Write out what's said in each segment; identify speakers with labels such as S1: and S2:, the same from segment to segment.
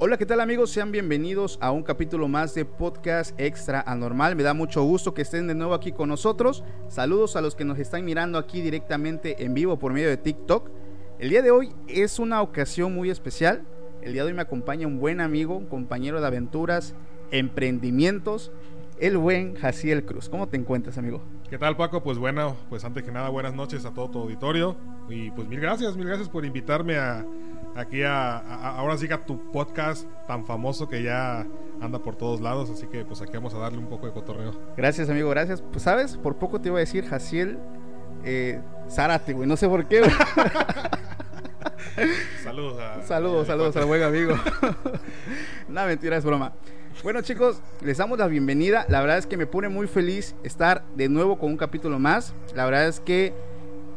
S1: Hola, ¿qué tal amigos? Sean bienvenidos a un capítulo más de Podcast Extra Anormal. Me da mucho gusto que estén de nuevo aquí con nosotros. Saludos a los que nos están mirando aquí directamente en vivo por medio de TikTok. El día de hoy es una ocasión muy especial. El día de hoy me acompaña un buen amigo, un compañero de aventuras, emprendimientos, el buen Jaciel Cruz. ¿Cómo te encuentras, amigo?
S2: ¿Qué tal, Paco? Pues bueno, pues antes que nada, buenas noches a todo tu auditorio. Y pues mil gracias, mil gracias por invitarme a aquí a, a- ahora sí que a tu podcast tan famoso que ya anda por todos lados. Así que pues aquí vamos a darle un poco de cotorreo.
S1: Gracias, amigo, gracias. Pues sabes, por poco te iba a decir Jaciel eh, Zárate, güey. No sé por qué.
S2: Saludos a.
S1: Saludos,
S2: a-
S1: saludos al buen amigo. Una mentira, es broma. Bueno chicos, les damos la bienvenida. La verdad es que me pone muy feliz estar de nuevo con un capítulo más. La verdad es que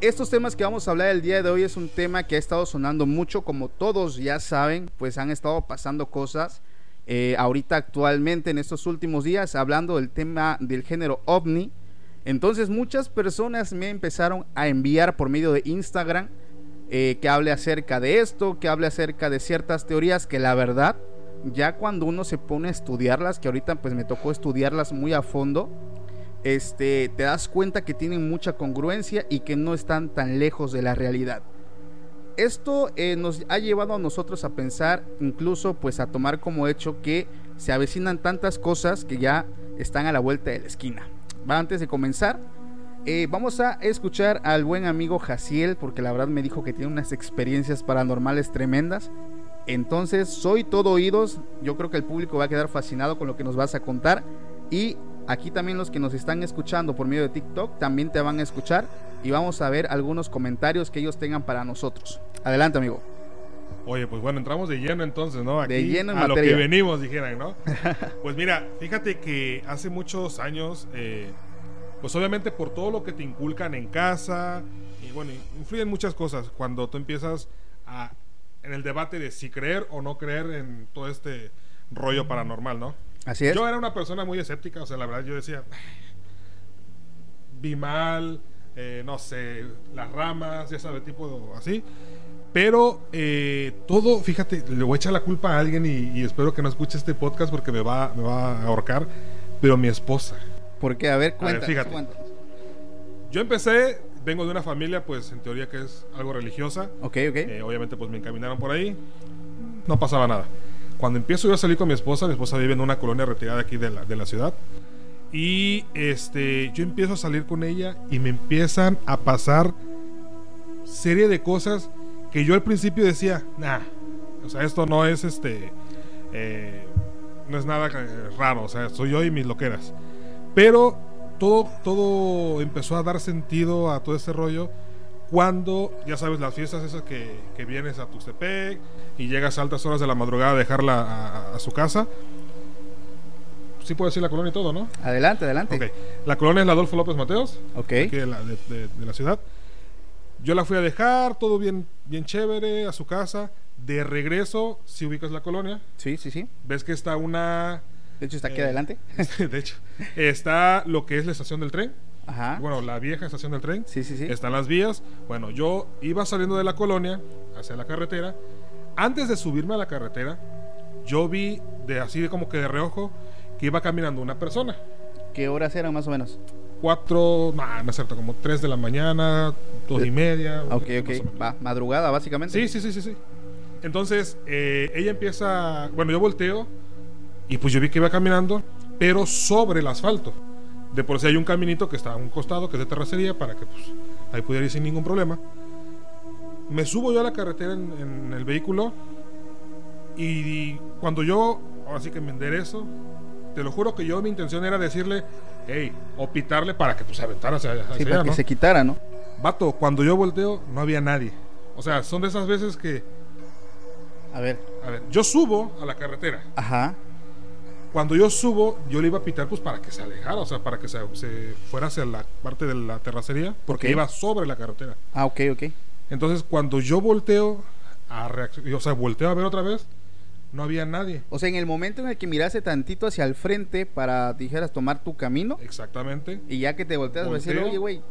S1: estos temas que vamos a hablar el día de hoy es un tema que ha estado sonando mucho, como todos ya saben, pues han estado pasando cosas. eh, ahorita actualmente en estos últimos días hablando del tema del género ovni. Entonces muchas personas me empezaron a enviar por medio de Instagram eh, que hable acerca de esto, que hable acerca de ciertas teorías que la verdad, ya cuando uno se pone a estudiarlas, que ahorita pues me tocó estudiarlas muy a fondo, este, te das cuenta que tienen mucha congruencia y que no están tan lejos de la realidad. Esto eh, nos ha llevado a nosotros a pensar, incluso pues a tomar como hecho que se avecinan tantas cosas que ya están a la vuelta de la esquina. Va, antes de comenzar, eh, vamos a escuchar al buen amigo Jaciel, porque la verdad me dijo que tiene unas experiencias paranormales tremendas. Entonces, soy todo oídos. Yo creo que el público va a quedar fascinado con lo que nos vas a contar. Y aquí también los que nos están escuchando por medio de TikTok también te van a escuchar. Y vamos a ver algunos comentarios que ellos tengan para nosotros. Adelante, amigo.
S2: Oye, pues bueno, entramos de lleno entonces, ¿no? Aquí
S1: De lleno en
S2: a lo que venimos, dijeran, ¿no? pues mira, fíjate que hace muchos años, eh, pues obviamente por todo lo que te inculcan en casa, y bueno, influyen muchas cosas cuando tú empiezas a, en el debate de si creer o no creer en todo este rollo paranormal, ¿no?
S1: Así es.
S2: Yo era una persona muy escéptica, o sea, la verdad yo decía, vi mal, eh, no sé, las ramas, ya sabes, tipo así. Pero eh, todo, fíjate, le voy a echar la culpa a alguien y, y espero que no escuche este podcast porque me va, me va a ahorcar. Pero mi esposa.
S1: Porque, a ver, cuéntanos,
S2: fíjate.
S1: cuéntanos.
S2: Yo empecé, vengo de una familia, pues en teoría que es algo religiosa.
S1: Ok, ok.
S2: Eh, obviamente, pues me encaminaron por ahí. No pasaba nada. Cuando empiezo yo a salir con mi esposa, mi esposa vive en una colonia retirada aquí de la, de la ciudad. Y este, yo empiezo a salir con ella y me empiezan a pasar serie de cosas que yo al principio decía, nah, o sea, esto no es este, eh, no es nada eh, raro, o sea, soy yo y mis loqueras. Pero todo, todo empezó a dar sentido a todo este rollo cuando, ya sabes, las fiestas esas que, que vienes a Tuxtepec y llegas a altas horas de la madrugada a dejarla a, su casa. Sí puedo decir la colonia y todo, ¿no?
S1: Adelante, adelante.
S2: Ok. La colonia es la Adolfo López Mateos,
S1: Ok.
S2: aquí de la, de- de- de la ciudad. Yo la fui a dejar, todo bien, bien chévere, a su casa. De regreso, si ubicas la colonia,
S1: Sí, sí, sí.
S2: ves que está una...
S1: De hecho, está aquí
S2: Eh,
S1: adelante.
S2: de hecho, está lo que es la estación del tren.
S1: Ajá.
S2: Bueno, la vieja estación del tren.
S1: Sí, sí, sí.
S2: Están las vías. Bueno, yo iba saliendo de la colonia hacia la carretera. Antes de subirme a la carretera, yo vi de así como que de reojo que iba caminando una persona.
S1: ¿Qué horas eran más o menos?
S2: Cuatro, no, no es cierto, como tres de la mañana, dos y media.
S1: Ok, ok. Va, madrugada, básicamente.
S2: Sí, sí, sí, sí, sí. Entonces, eh, ella empieza, bueno, yo volteo y pues yo vi que iba caminando, pero sobre el asfalto. De por sí hay un caminito que está a un costado, que es de terracería, para que pues ahí pudiera ir sin ningún problema. Me subo yo a la carretera en, en el vehículo y cuando yo, ahora sí que me enderezo, te lo juro que yo mi intención era decirle, hey, o pitarle para que pues se aventara hacia, hacia
S1: Sí,
S2: allá,
S1: para que
S2: ¿no?
S1: se quitara, ¿no?
S2: Vato, cuando yo volteo no había nadie. O sea, son de esas veces que,
S1: A ver.
S2: a ver, yo subo a la carretera.
S1: Ajá.
S2: Cuando yo subo, yo le iba a pitar pues para que se alejara, o sea, para que se, se fuera hacia la parte de la terracería, porque iba sobre la carretera.
S1: Ah, ok, ok.
S2: Entonces, cuando yo volteo a reaccionar, o sea, volteo a ver otra vez, no había nadie.
S1: O sea, en el momento en el que miraste tantito hacia el frente para, dijeras, tomar tu camino,
S2: Exactamente.
S1: y ya que te volteas, vas a decir,
S2: Volteo,
S1: oye, güey,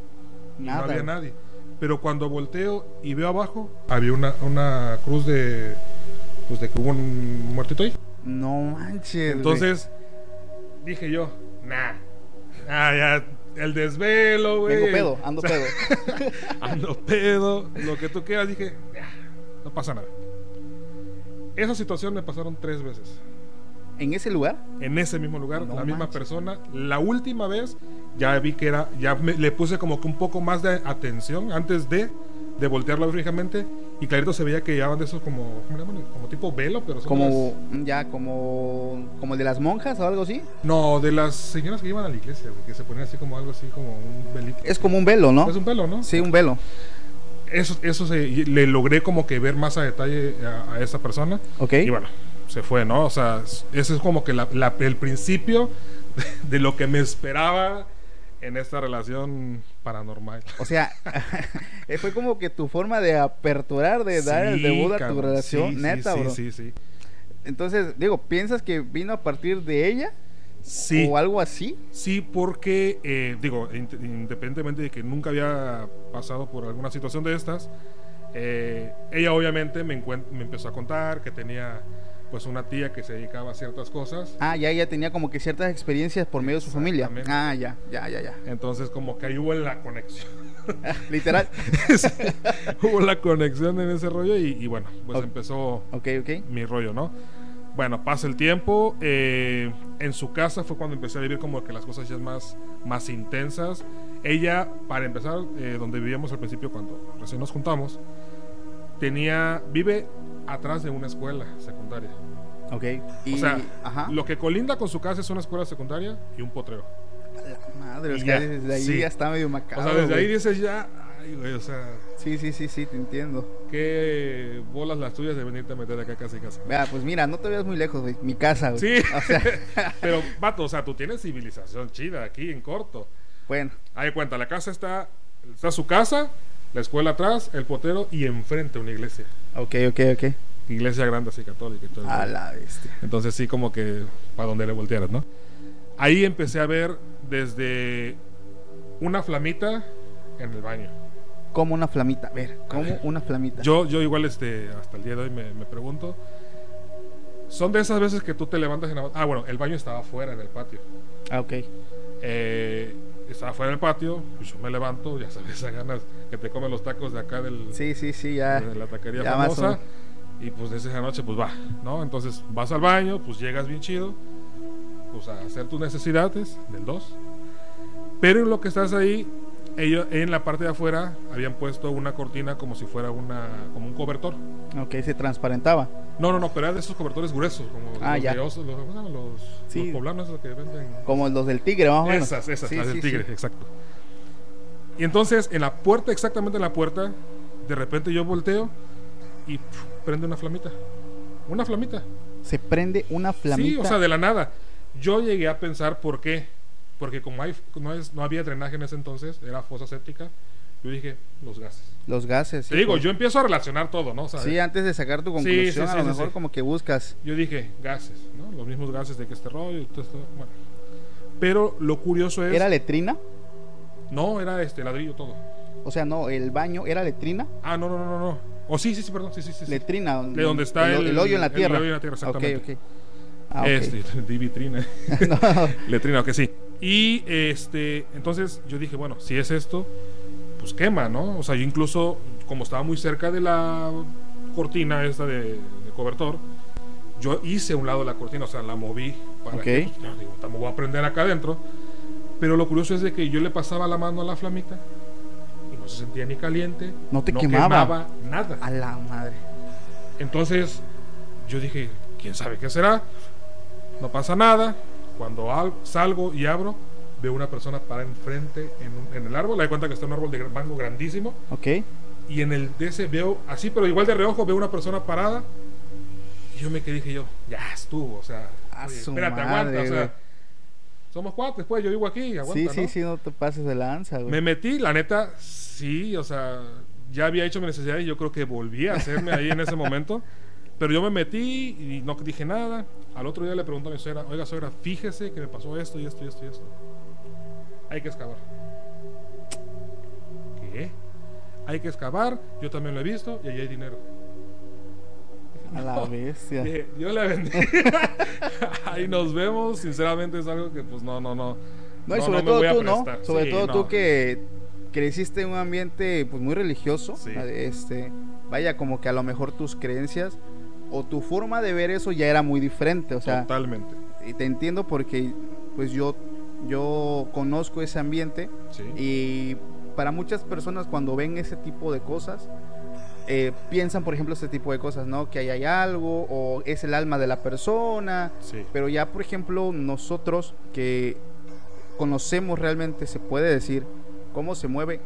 S1: nada.
S2: no había
S1: güey".
S2: nadie. Pero cuando volteo y veo abajo, había una, una cruz de, pues de que hubo un muertito ahí.
S1: No manches. güey.
S2: Entonces dije yo, nah, ah, ya, el desvelo, güey.
S1: Vengo pedo, ando
S2: O sea,
S1: pedo.
S2: ando pedo, lo que tú quieras. Dije, "Ya, no pasa nada. Esa situación me pasaron tres veces.
S1: ¿En ese lugar?
S2: En ese mismo lugar,
S1: No
S2: la misma
S1: manches.
S2: persona. La última vez ya vi que era, ya me- le puse como que un poco más de atención antes de, de voltearlo fijamente. Y clarito se veía que llevaban de esos como, ¿cómo le llaman? Como tipo velo, pero son
S1: Como,
S2: las-
S1: ya, como, como el de las monjas o algo así.
S2: No, de las señoras que iban a la iglesia, güey, que se ponían así como algo así, como un velito.
S1: Es como un velo, ¿no?
S2: Es un pelo, ¿no?
S1: Sí, un velo.
S2: Eso, eso se, le logré como que ver más a detalle a, a esa persona.
S1: Ok.
S2: Y bueno, se fue, ¿no? O sea, ese es como que la- la- el principio de lo que me esperaba en esta relación paranormal.
S1: O sea, eh, fue como que tu forma de aperturar, de dar el debut a tu relación,
S2: sí,
S1: neta,
S2: sí,
S1: bro.
S2: Sí, sí,
S1: Entonces, digo, ¿piensas que vino a partir de ella?
S2: sí.
S1: ¿O algo así?
S2: Sí, porque, eh, digo, int- independientemente de que nunca había pasado por alguna situación de estas, eh, ella obviamente me, me empezó a contar que tenía pues una tía que se dedicaba a ciertas cosas.
S1: Ah, ya ella tenía como que ciertas experiencias por medio de su familia. Ah, ya, ya, ya, ya.
S2: Entonces como que ahí hubo la conexión.
S1: Literal.
S2: hubo la conexión en ese rollo y, y bueno, pues empezó
S1: ok, ok.
S2: mi rollo, ¿no? Bueno, pasa el tiempo. eh, en su casa fue cuando empecé a vivir como que las cosas ya más, más intensas. Ella, para empezar, eh, donde vivíamos al principio cuando recién nos juntamos, tenía, vive atrás de una escuela secundaria.
S1: Ok. Y,
S2: o sea,
S1: ajá.
S2: lo que colinda con su casa es una escuela secundaria y un potrero.
S1: Madre, o
S2: y
S1: sea,
S2: ya,
S1: desde ahí
S2: sí.
S1: ya está medio macabro.
S2: o sea, desde ahí dices ya, ay, güey, o sea,
S1: Sí, sí, sí, sí, te entiendo.
S2: qué bolas las tuyas de venirte a meter acá casi casi.
S1: Vea, pues mira, no te veas muy lejos, güey. Mi casa, güey.
S2: Sí,
S1: O sea,
S2: pero vato, o sea, tú tienes civilización chida aquí en corto.
S1: bueno.
S2: Ahí cuenta, la casa está, está su casa, la escuela atrás, el potero y enfrente una iglesia.
S1: Ok, ok, ok.
S2: Iglesia grande así católica y todo.
S1: A la bestia.
S2: Entonces sí como que para donde le voltearas, ¿no? Ahí empecé a ver desde una flamita en el baño.
S1: Como una flamita. A ver, como una flamita.
S2: Yo, yo igual este, hasta el día de hoy me, me pregunto. Son de esas veces que tú te levantas en la... Ah, bueno, el baño estaba afuera en el patio.
S1: Ah, ok.
S2: Eh, estaba afuera en el patio, pues yo me levanto, ya sabes, esas ganas que te comen los tacos de acá del,
S1: Sí, sí, sí, ya.
S2: de la taquería
S1: ya más o
S2: famosa. Y pues desde esa noche, pues va, ¿no? Entonces vas al baño, pues llegas bien chido, pues a hacer tus necesidades del 2. Pero en lo que estás ahí, ellos en la parte de afuera habían puesto una cortina como si fuera una como un cobertor.
S1: Ok, se transparentaba.
S2: No, no, no, pero era de esos cobertores gruesos, como
S1: Ah,
S2: los,
S1: ya.
S2: los, los,
S1: Sí.
S2: los poblanos esos que venden.
S1: Como los del tigre, más o menos.
S2: Esas, esas,
S1: Sí,
S2: las del tigre, exacto. Y entonces, en la puerta, exactamente en la puerta, de repente yo volteo y pf, prende una flamita. Una flamita.
S1: Se prende una flamita.
S2: Sí, o sea, de la nada. Yo llegué a pensar por qué. Porque como hay, no, es, no había drenaje en ese entonces, era fosa séptica, yo dije, los gases.
S1: Los gases.
S2: Te
S1: sí,
S2: digo,
S1: pues.
S2: yo empiezo a relacionar todo, ¿no? O sea,
S1: Sí, antes de sacar tu
S2: Sí,
S1: conclusión,
S2: sí,
S1: a lo
S2: sí, sí,
S1: mejor
S2: sí.
S1: como que buscas.
S2: Yo dije, gases, ¿no? Los mismos gases de que este rollo y todo esto. Bueno. Pero lo curioso es.
S1: ¿Era letrina?
S2: No, era este ladrillo todo.
S1: O sea, no, el baño era letrina.
S2: Ah, no, no, no, no. O sí, sí, sí, perdón. Sí, sí, sí. sí.
S1: Letrina.
S2: De donde está el,
S1: el hoyo en la
S2: el
S1: tierra.
S2: hoyo en la tierra, exactamente.
S1: Ok, ok. Ah, ok.
S2: Este, di vitrina.
S1: No,
S2: Letrina, que sí. Y este, entonces yo dije, bueno, si es esto, pues quema, ¿no? O sea, yo incluso, como estaba muy cerca de la cortina esta de, de cobertor, yo hice un lado de la cortina, o sea, la moví para
S1: Ok.
S2: que, pues, digo, tampoco voy a prender acá adentro. Pero lo curioso es de que yo le pasaba la mano a la flamita y no se sentía ni caliente,
S1: No te quemaba.
S2: nada.
S1: A la madre.
S2: Entonces yo dije, quién sabe qué será. No pasa nada. Cuando al- salgo y abro, veo una persona parada enfrente en, un- en el árbol. Me da cuenta que está un árbol de mango grandísimo.
S1: Ok.
S2: Y en el de ese veo, así, pero igual de reojo, veo una persona parada. Y yo me quedé, dije yo, ya estuvo. O sea, oye, espérate,
S1: madre,
S2: aguanta. O sea, somos cuates, pues yo vivo aquí, aguanta.
S1: Sí, sí,
S2: ¿no?
S1: sí, no te pases de lanza, güey.
S2: Me metí, la neta, sí, o sea, ya había hecho mi necesidad y yo creo que volví a hacerme ahí en ese momento. Pero yo me metí y no dije nada. Al otro día le pregunto a mi suegra, oiga suegra, fíjese que me pasó esto y esto y esto y esto. Hay que excavar. ¿Qué? Hay que excavar, yo también lo he visto y ahí hay dinero.
S1: A la bestia.
S2: Dije, Dios le bendiga. ahí nos vemos, sinceramente es algo que pues no, no, no.
S1: No, y
S2: no,
S1: sobre
S2: no
S1: todo tú, ¿no? Sobre
S2: Sí,
S1: todo
S2: no.
S1: tú que creciste en un ambiente pues muy religioso.
S2: Sí.
S1: Este, vaya, como que a lo mejor tus creencias o tu forma de ver eso ya era muy diferente. O sea,
S2: Totalmente.
S1: y te entiendo porque pues yo, yo conozco ese ambiente
S2: Sí.
S1: y para muchas personas cuando ven ese tipo de cosas, eh, piensan por ejemplo este tipo de cosas, ¿no? Que ahí hay algo o es el alma de la persona.
S2: sí.
S1: Pero ya, por ejemplo, nosotros que conocemos realmente, se puede decir, cómo se mueve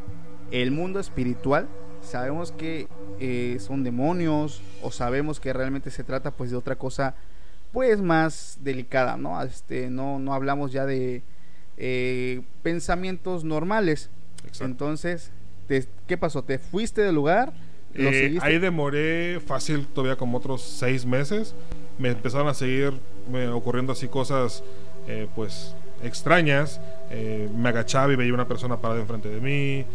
S1: el mundo espiritual, sabemos que eh, son demonios o sabemos que realmente se trata pues de otra cosa pues más delicada, ¿no? Este, no, no hablamos ya de eh, pensamientos normales.
S2: Exacto.
S1: Entonces, te- ¿qué pasó? ¿Te fuiste del lugar? ¿Lo
S2: Eh,
S1: seguiste?
S2: ahí demoré fácil todavía como otros seis meses. Me empezaron a seguir me ocurriendo así cosas eh, pues extrañas. Eh, me agachaba y veía una persona parada enfrente de mí.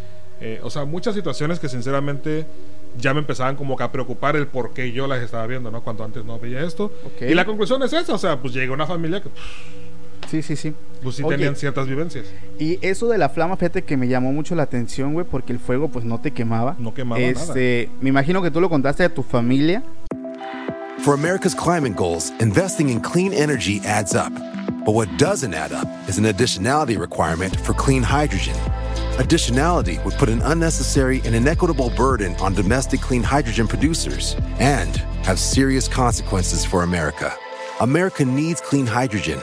S2: Eh, o sea, muchas situaciones que sinceramente ya me empezaban como que a preocupar el por qué yo las estaba viendo, ¿no? Cuando antes no veía esto.
S1: Ok.
S2: Y la conclusión es esa, o sea, pues llega una familia que
S1: Sí, sí, sí.
S2: pues sí
S1: Oye.
S2: tenían ciertas vivencias.
S1: Y eso de la flama, fíjate que me llamó mucho la atención, güey, porque el fuego pues no te quemaba.
S2: No quemaba
S1: este, Me imagino que tú lo contaste a tu familia.
S3: For America's climate goals, investing in clean energy adds up. But what doesn't add up is an additionality requirement for clean hydrogen. Additionality would put an unnecessary and inequitable burden on domestic clean hydrogen producers and have serious consequences for America. America needs clean hydrogen,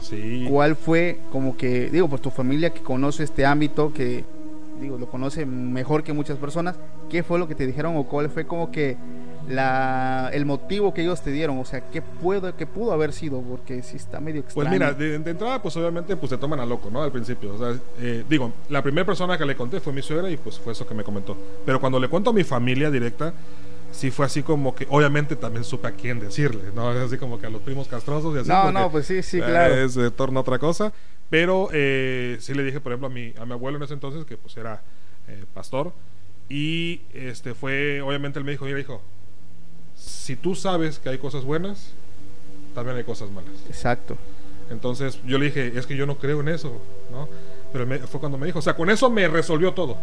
S2: Sí.
S1: ¿Cuál fue como que, digo, por tu familia que conoce este ámbito, que, digo, lo conoce mejor que muchas personas, ¿qué fue lo que te dijeron o cuál fue como que la, el motivo que ellos te dieron? O sea, ¿qué, puedo, qué pudo haber sido? Porque sí está medio extraño.
S2: Pues mira, de, de entrada, pues obviamente pues te toman a loco, ¿no? Al principio. O sea, eh, digo, la primera persona que le conté fue mi suegra y pues fue eso que me comentó. Pero cuando le cuento a mi familia directa, sí fue así como que, obviamente también supe a quién decirle, ¿no? Es así como que a los primos castrosos y así.
S1: No,
S2: porque,
S1: no, pues sí, sí,
S2: eh,
S1: claro.
S2: Se torna otra cosa. Pero eh, sí le dije, por ejemplo, a mi, a mi abuelo en ese entonces, que pues era eh, pastor. Y este fue, obviamente él me dijo, mira hijo, si tú sabes que hay cosas buenas, también hay cosas malas.
S1: Exacto.
S2: Entonces yo le dije, es que yo no creo en eso, ¿no? Pero me- fue cuando me dijo, o sea, con eso me resolvió todo.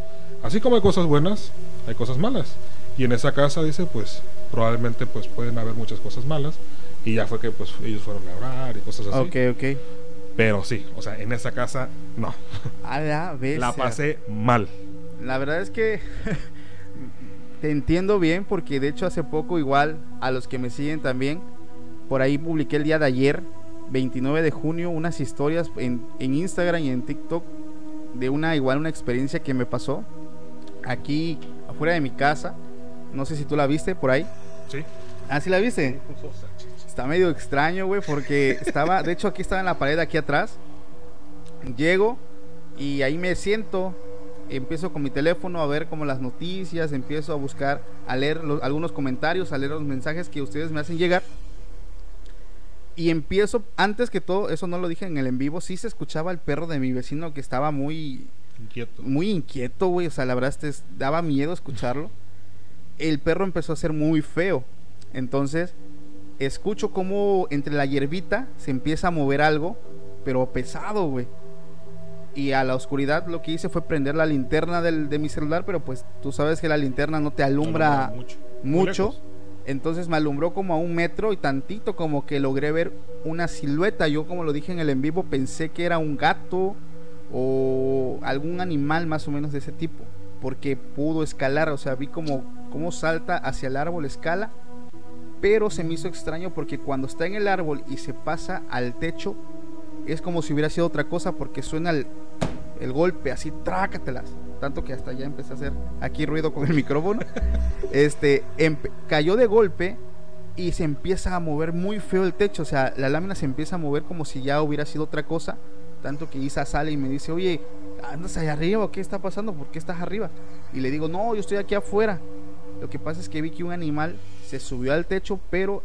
S2: Así como hay cosas buenas, hay cosas malas. Y en esa casa, dice, pues probablemente pues pueden haber muchas cosas malas. Y ya fue que pues ellos fueron a orar y cosas así.
S1: Ok, ok.
S2: Pero sí, o sea, en esa casa, no.
S1: A la vez.
S2: La pasé mal.
S1: La verdad es que te entiendo bien porque de hecho hace poco igual a los que me siguen también, por ahí publiqué el día de ayer, 29 de junio, unas historias en, en Instagram y en TikTok de una igual una experiencia que me pasó aquí afuera de mi casa. No sé si tú la viste por ahí.
S2: Sí.
S1: ¿Ah, sí la viste? Está medio extraño, güey, porque estaba, de hecho aquí estaba en la pared aquí atrás. Llego y ahí me siento, empiezo con mi teléfono a ver como las noticias, empiezo a buscar, a leer los- algunos comentarios, a leer los mensajes que ustedes me hacen llegar. Y empiezo, antes que todo, eso no lo dije en el en vivo, sí se escuchaba el perro de mi vecino que estaba muy,
S2: Inquieto.
S1: muy inquieto, güey. O sea, la verdad, daba miedo escucharlo. El perro empezó a ser muy feo. Entonces, escucho como entre la hierbita se empieza a mover algo, pero pesado, güey. Y a la oscuridad lo que hice fue prender la linterna del- de mi celular, pero pues tú sabes que la linterna no te alumbra
S2: mucho.
S1: Mucho. Entonces me alumbró como a un metro y tantito como que logré ver una silueta. Yo como lo dije en el en vivo pensé que era un gato o algún animal más o menos de ese tipo. Porque pudo escalar, o sea, vi como, como salta hacia el árbol, escala. Pero se me hizo extraño porque cuando está en el árbol y se pasa al techo, es como si hubiera sido otra cosa porque suena el, el golpe así, trácatelas. Tanto que hasta ya empecé a hacer aquí ruido con el micrófono. Este, cayó de golpe y se empieza a mover muy feo el techo. O sea, la lámina se empieza a mover como si ya hubiera sido otra cosa. Tanto que Isa sale y me dice, oye, ¿andas allá arriba qué está pasando? ¿Por qué estás arriba? Y le digo, no, yo estoy aquí afuera. Lo que pasa es que vi que un animal se subió al techo, pero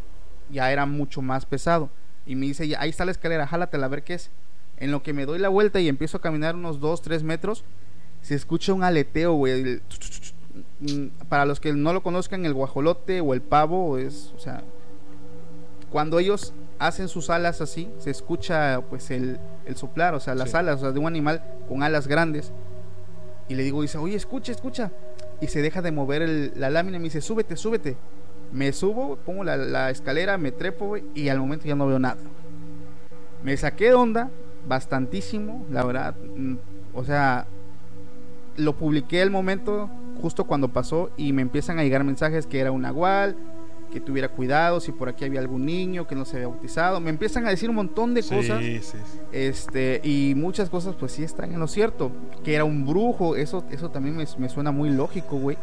S1: ya era mucho más pesado. Y me dice, "Ya, ahí está la escalera, jálatela a ver qué es. En lo que me doy la vuelta y empiezo a caminar unos 2, 3 metros, se escucha un aleteo, güey. Mm, Para los que no lo conozcan, el guajolote o el pavo es, o sea, cuando ellos hacen sus alas así, se escucha pues el, el soplar, o sea, las
S2: Sí.
S1: alas, o sea, de un animal con alas grandes. Y le digo, dice, oye, escucha, escucha. Y se deja de mover el- la lámina y me dice, súbete, súbete. Me subo, pongo la, escalera, me trepo, y al momento ya no veo nada. Me saqué de onda, bastantísimo, la verdad. mm, O sea, lo publiqué el momento justo cuando pasó y me empiezan a llegar mensajes que era un nahual, que tuviera cuidado, si por aquí había algún niño que no se había bautizado. Me empiezan a decir un montón de cosas.
S2: Sí, sí, sí.
S1: Este, y muchas cosas pues sí están en lo cierto. Que era un brujo, eso, eso también me, me suena muy lógico, güey.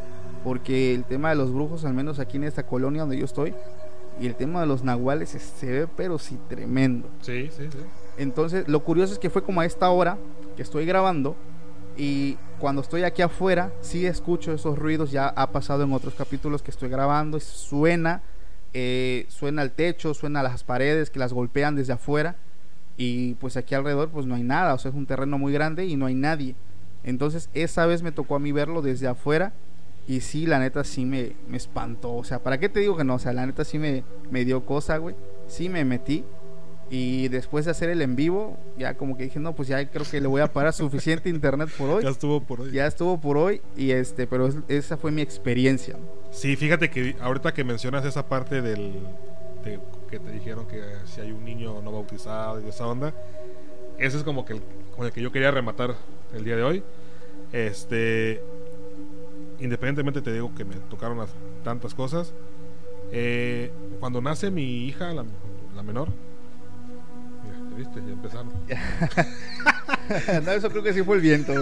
S1: Porque el tema de los brujos, al menos aquí en esta colonia donde yo estoy, y el tema de los nahuales es- se ve pero sí tremendo.
S2: Sí, sí, sí.
S1: Entonces, lo curioso es que fue como a esta hora que estoy grabando y cuando estoy aquí afuera, sí escucho esos ruidos, ya ha pasado en otros capítulos que estoy grabando, suena, eh, suena el techo, suena las paredes que las golpean desde afuera y pues aquí alrededor pues no hay nada, o sea, es un terreno muy grande y no hay nadie. Entonces, esa vez me tocó a mí verlo desde afuera y sí, la neta sí me, me espantó, o sea, ¿para qué te digo que no? O sea, la neta sí me, me dio cosa, güey, sí me metí. Y después de hacer el en vivo, ya como que dije, no, pues ya creo que le voy a parar suficiente internet por hoy.
S2: Ya estuvo por hoy.
S1: Ya estuvo por hoy y este, pero es- esa fue mi experiencia.
S2: Sí, fíjate que ahorita que mencionas esa parte del de que te dijeron que si hay un niño no bautizado y esa onda, ese es como que el, con el que yo quería rematar el día de hoy. Este, independientemente te digo que me tocaron las- tantas cosas. Eh, cuando nace mi hija, la, la menor, mira, ¿te viste? Ya empezaron.
S1: no, eso creo que sí fue el viento.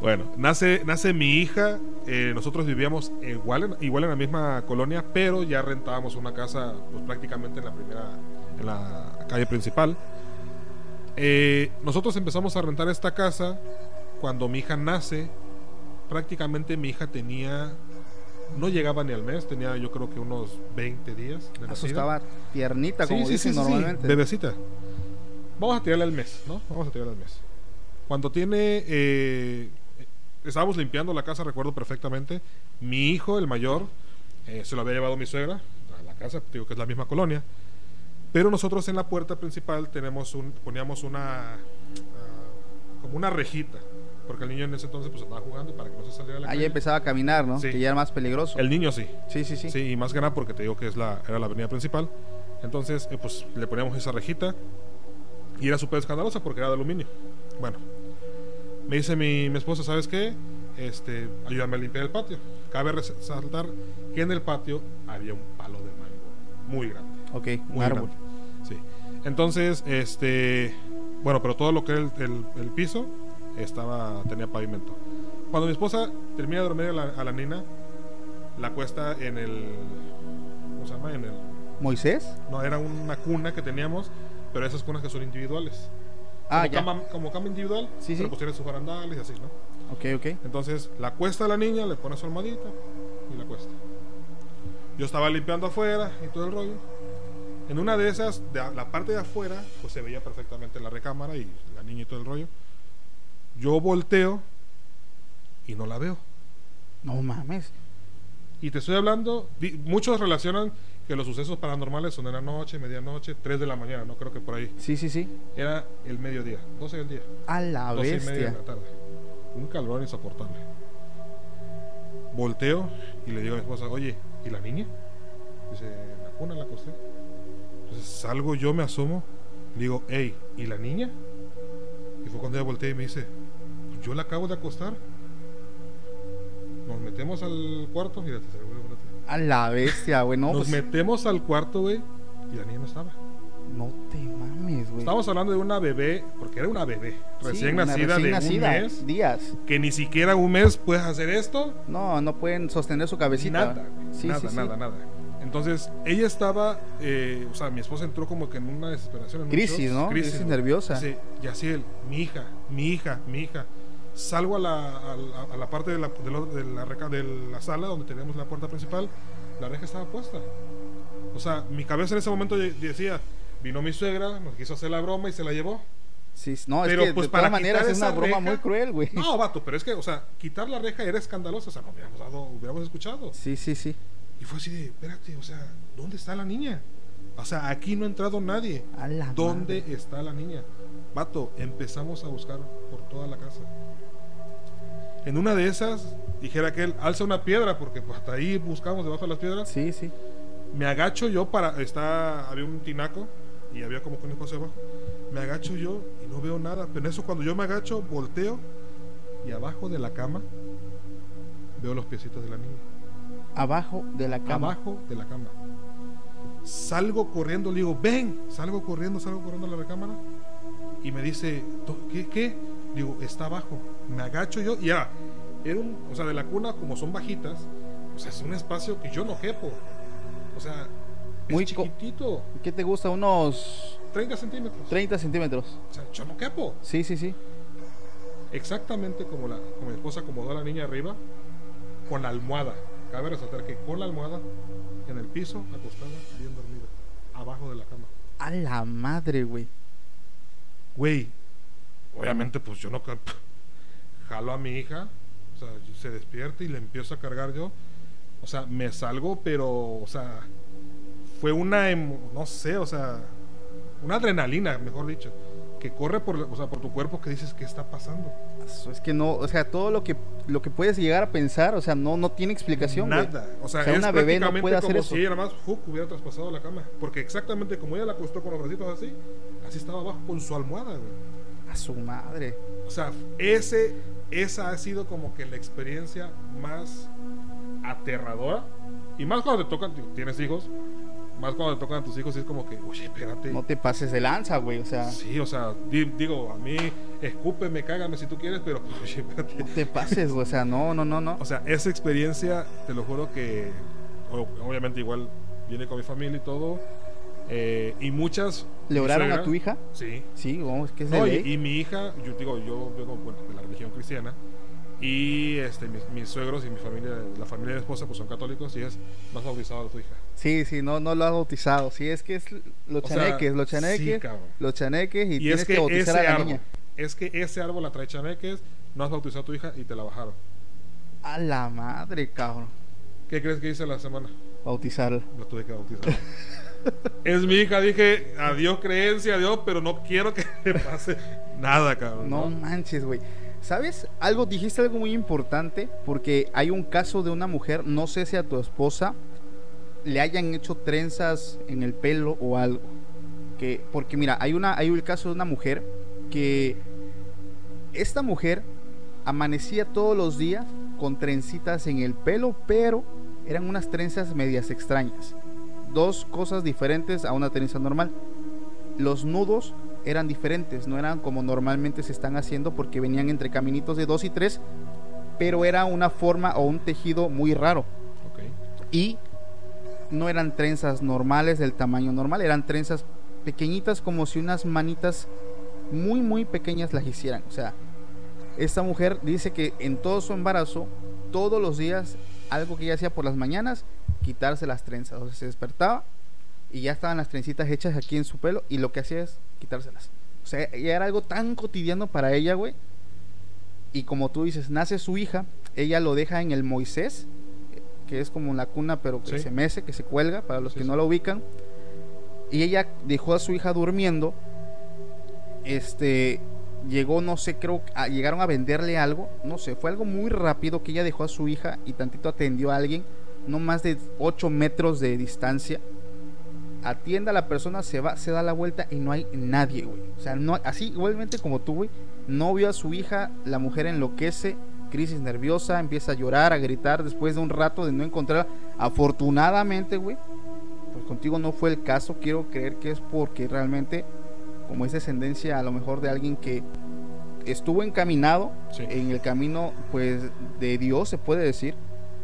S2: Bueno, nace, nace mi hija. eh, nosotros vivíamos igual en, igual en la misma colonia, pero ya rentábamos una casa pues, prácticamente en la primera, en la calle principal. Eh, nosotros empezamos a rentar esta casa cuando mi hija nace. Prácticamente mi hija tenía, no llegaba ni al mes, tenía yo creo que unos 20 días de nacida.
S1: estaba tiernita, como
S2: sí,
S1: dicen
S2: sí, sí, sí,
S1: normalmente.
S2: Bebecita. Vamos a tirarle al mes, ¿no? Vamos a tirarle al mes. Cuando tiene. eh, estábamos limpiando la casa, recuerdo perfectamente. Mi hijo, el mayor, eh, se lo había llevado mi suegra a la casa, digo que es la misma colonia. Pero nosotros en la puerta principal tenemos un, poníamos una. ah, como una rejita. Porque el niño en ese entonces pues andaba jugando y para que no se saliera a la
S1: Ahí
S2: calle.
S1: empezaba a caminar, ¿no?
S2: Sí.
S1: Que ya era más peligroso.
S2: El niño sí.
S1: Sí, sí, sí.
S2: Sí, y más que nada porque te digo que es la, era la avenida principal. Entonces, eh, pues le poníamos esa rejita. Y era súper escandalosa porque era de aluminio. Bueno, me dice mi, mi esposa, ¿sabes qué? Este, ayúdame a limpiar el patio. Cabe resaltar que en el patio había un palo de mango muy grande.
S1: Ok, un
S2: Muy
S1: árbol.
S2: grande. Sí. Entonces, este, bueno, pero todo lo que era el, el- el piso estaba, tenía pavimento. Cuando mi esposa termina de dormir a la, a la acuesta en el, cama en el...
S1: ¿Moisés?
S2: No, era una cuna que teníamos, pero esas cunas que son individuales.
S1: Ah,
S2: como,
S1: ya.
S2: Cama, como cama individual,
S1: Sí,
S2: pero
S1: sí.
S2: pues tiene sus barandales y así, ¿no?
S1: Ok, ok.
S2: Entonces la cuesta a la niña, le pone su almohadita y la cuesta. Yo estaba limpiando afuera y todo el rollo. En una de esas, de la parte de afuera, pues se veía perfectamente la recámara y la niña y todo el rollo. Yo volteo y no la veo.
S1: No mames.
S2: Y te estoy hablando, muchos relacionan que los sucesos paranormales son en la noche, medianoche, 3 de la mañana, no creo que por ahí.
S1: Sí, sí, sí.
S2: Era el mediodía, 12 del día.
S1: A la
S2: 12 y media de
S1: bestia.
S2: la tarde. Un calor insoportable. Volteo y le digo a mi esposa, oye, ¿y la niña? Dice, en la cuna la acosté. Entonces salgo yo, me asomo, le digo, hey, ¿y la niña? Y fue cuando ella voltea y me dice, "Pues yo la acabo de acostar. Nos metemos al cuarto, mira, te seguro, espérate.
S1: A la bestia, güey. No,
S2: Nos
S1: pues,
S2: metemos al cuarto, güey, y la niña no estaba.
S1: no te mames, güey.
S2: Estamos hablando de una bebé, porque era una bebé,
S1: Sí,
S2: recién
S1: una
S2: nacida
S1: recién
S2: de
S1: nacida,
S2: un mes.
S1: Días.
S2: que ni siquiera un mes puedes hacer esto.
S1: No, no pueden sostener su cabecita.
S2: Nada.
S1: Sí,
S2: nada,
S1: sí,
S2: nada, nada. Entonces, ella estaba, eh, o sea, mi esposa entró como que en una desesperación. en
S1: Crisis. ¿no? Crisis
S2: güey.
S1: nerviosa.
S2: Dice, Yaciel, mi hija, mi hija, mi hija. Salgo a la, a la, a la parte de la, de, lo- de la reca- de la sala donde teníamos la puerta principal. La reja estaba puesta. O sea, mi cabeza en ese momento de- decía, vino mi suegra, nos quiso hacer la broma y se la llevó.
S1: Sí, no, es que
S2: pues,
S1: de
S2: para
S1: todas maneras es una broma
S2: reja-
S1: muy cruel, güey.
S2: No, vato, pero es que, o sea, quitar la reja era escandaloso. O sea, no hubiéramos dado, hubiéramos escuchado.
S1: Sí, sí, sí.
S2: Y fue así de, espérate, o sea, ¿dónde está la niña? O sea, aquí no ha entrado nadie.
S1: A la
S2: ¿Dónde
S1: madre.
S2: está la niña? Vato, empezamos a buscar por toda la casa. En una de esas, dijera aquel, alza una piedra, porque pues, hasta ahí buscamos debajo de las piedras.
S1: Sí, sí.
S2: Me agacho yo para, está, había un tinaco y había como que un espacio abajo. Me agacho yo y no veo nada. Pero en eso cuando yo me agacho, volteo y abajo de la cama veo los piecitos de la niña.
S1: Abajo de la cama.
S2: abajo de la cama. Salgo corriendo, le digo, ven, salgo corriendo, salgo corriendo a la recámara. Y me dice, "To- ¿qué? ¿Qué? Digo, está abajo. Me agacho yo y ya. Era un, o sea, de la cuna, como son bajitas, o sea, es un espacio que yo no quepo. O sea, es
S1: Muy
S2: chiquitito,
S1: ¿Qué te gusta? Unos
S2: 30 centímetros.
S1: 30 centímetros.
S2: O sea, yo no quepo.
S1: Sí, sí, sí.
S2: Exactamente como, la, como mi esposa acomodó a la niña arriba, con la almohada. Cabe resaltar que con la almohada en el piso, acostada, bien dormida, abajo de la cama.
S1: A la madre, güey.
S2: Güey, obviamente, pues yo no. Jalo a mi hija, o sea, se despierta y le empiezo a cargar yo. O sea, me salgo, pero, o sea, fue una, no sé, o sea, una adrenalina, mejor dicho, que corre por, o sea, por tu cuerpo que dices, ¿qué está pasando?
S1: Eso Es que no, o sea, todo lo que lo que puedes llegar a pensar, o sea, no no tiene explicación.
S2: Nada. O sea,
S1: O sea,
S2: es
S1: una bebé no puede hacer
S2: como
S1: eso.
S2: si ella nada más hubiera traspasado la cama. Porque exactamente como ella la acostó con los bracitos así, así estaba abajo con su almohada, güey.
S1: Su madre.
S2: O sea, ese, esa ha sido como que la experiencia más aterradora. Y más cuando te tocan, tienes hijos, más cuando te tocan a tus hijos, es como que, oye, espérate.
S1: No te pases de lanza, güey, o sea,
S2: Sí, o sea, di- digo, a mí, escúpeme, cágame si tú quieres, pero, oye, espérate.
S1: no te pases, o sea, no, no, no, no.
S2: O sea, esa experiencia, te lo juro que obviamente igual viene con mi familia y todo. Eh, y muchas...
S1: ¿Le oraron a tu hija?
S2: Sí.
S1: Sí, vamos, es que es
S2: No, y, mi hija, yo digo, yo vengo bueno, de la religión cristiana. Y este, mis, mis suegros y mi familia, la familia de mi esposa, pues son católicos y es más bautizado de tu hija.
S1: Sí, sí, no, no lo has bautizado. Sí, es que es los
S2: sea,
S1: chaneques, los chaneques, los chaneques y,
S2: Y,
S1: tienes
S2: es
S1: que,
S2: que,
S1: bautizar
S2: ese
S1: a la
S2: árbol,
S1: niña.
S2: es que ese árbol la trae chaneques, no has bautizado a tu hija y te la bajaron.
S1: A la madre, cabrón.
S2: ¿Qué crees que hice la semana?
S1: Bautizarla.
S2: La tuve que bautizar. es mi hija, dije, adiós creencia, adiós, pero no quiero que me pase nada, cabrón.
S1: No
S2: ¿no?
S1: manches, güey. ¿Sabes? Algo, dijiste algo muy importante porque hay un caso de una mujer, no sé si a tu esposa le hayan hecho trenzas en el pelo o algo. Que, porque mira, hay una, hay un caso de una mujer que esta mujer amanecía todos los días con trencitas en el pelo, pero eran unas trenzas medias extrañas. Dos cosas diferentes a una trenza normal. Los nudos eran diferentes, no eran como normalmente se están haciendo porque venían entre caminitos de dos y tres, pero era una forma o un tejido muy raro. Y no eran trenzas normales del tamaño normal, eran trenzas pequeñitas como si unas manitas muy muy pequeñas las hicieran. O sea, esta mujer dice que en todo su embarazo, todos los días, algo que ella hacía por las mañanas, quitarse las trenzas. O sea, se despertaba y ya estaban las trencitas hechas aquí en su pelo y lo que hacía es quitárselas. O sea, ya era algo tan cotidiano para ella, güey. Y como tú dices, nace su hija, ella lo deja en el Moisés, que es como la cuna, pero que
S2: Sí.
S1: se mece, que se cuelga, para los
S2: Sí,
S1: que
S2: sí.
S1: no la ubican. Y ella dejó a su hija durmiendo. Este llegó, no sé, creo, a- llegaron a venderle algo, no sé, fue algo muy rápido que ella dejó a su hija y tantito atendió a alguien, no más de 8 metros de distancia. Atienda a la persona, se va, se da la vuelta y no hay nadie, güey. O sea, no, así igualmente como tú, güey, no vio a su hija, la mujer enloquece, crisis nerviosa, empieza a llorar, a gritar después de un rato de no encontrarla. Afortunadamente, güey, pues contigo no fue el caso. Quiero creer que es porque realmente, como es descendencia a lo mejor de alguien que estuvo encaminado
S2: Sí.
S1: en el camino, pues de Dios, se puede decir.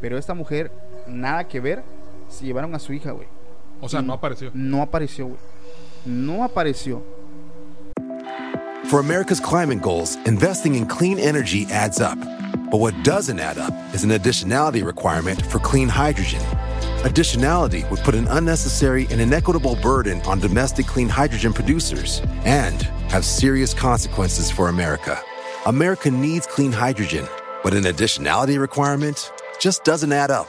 S1: Pero esta mujer, nada que ver, se llevaron a su hija, güey.
S2: O sea,
S1: Mm.
S2: no apareció.
S1: No apareció, güey. No apareció.
S3: For America's climate goals, investing in clean energy adds up. But what doesn't add up is an additionality requirement for clean hydrogen. Additionality would put an unnecessary and inequitable burden on domestic clean hydrogen producers and have serious consequences for America. America needs clean hydrogen, but an additionality requirement just doesn't add up.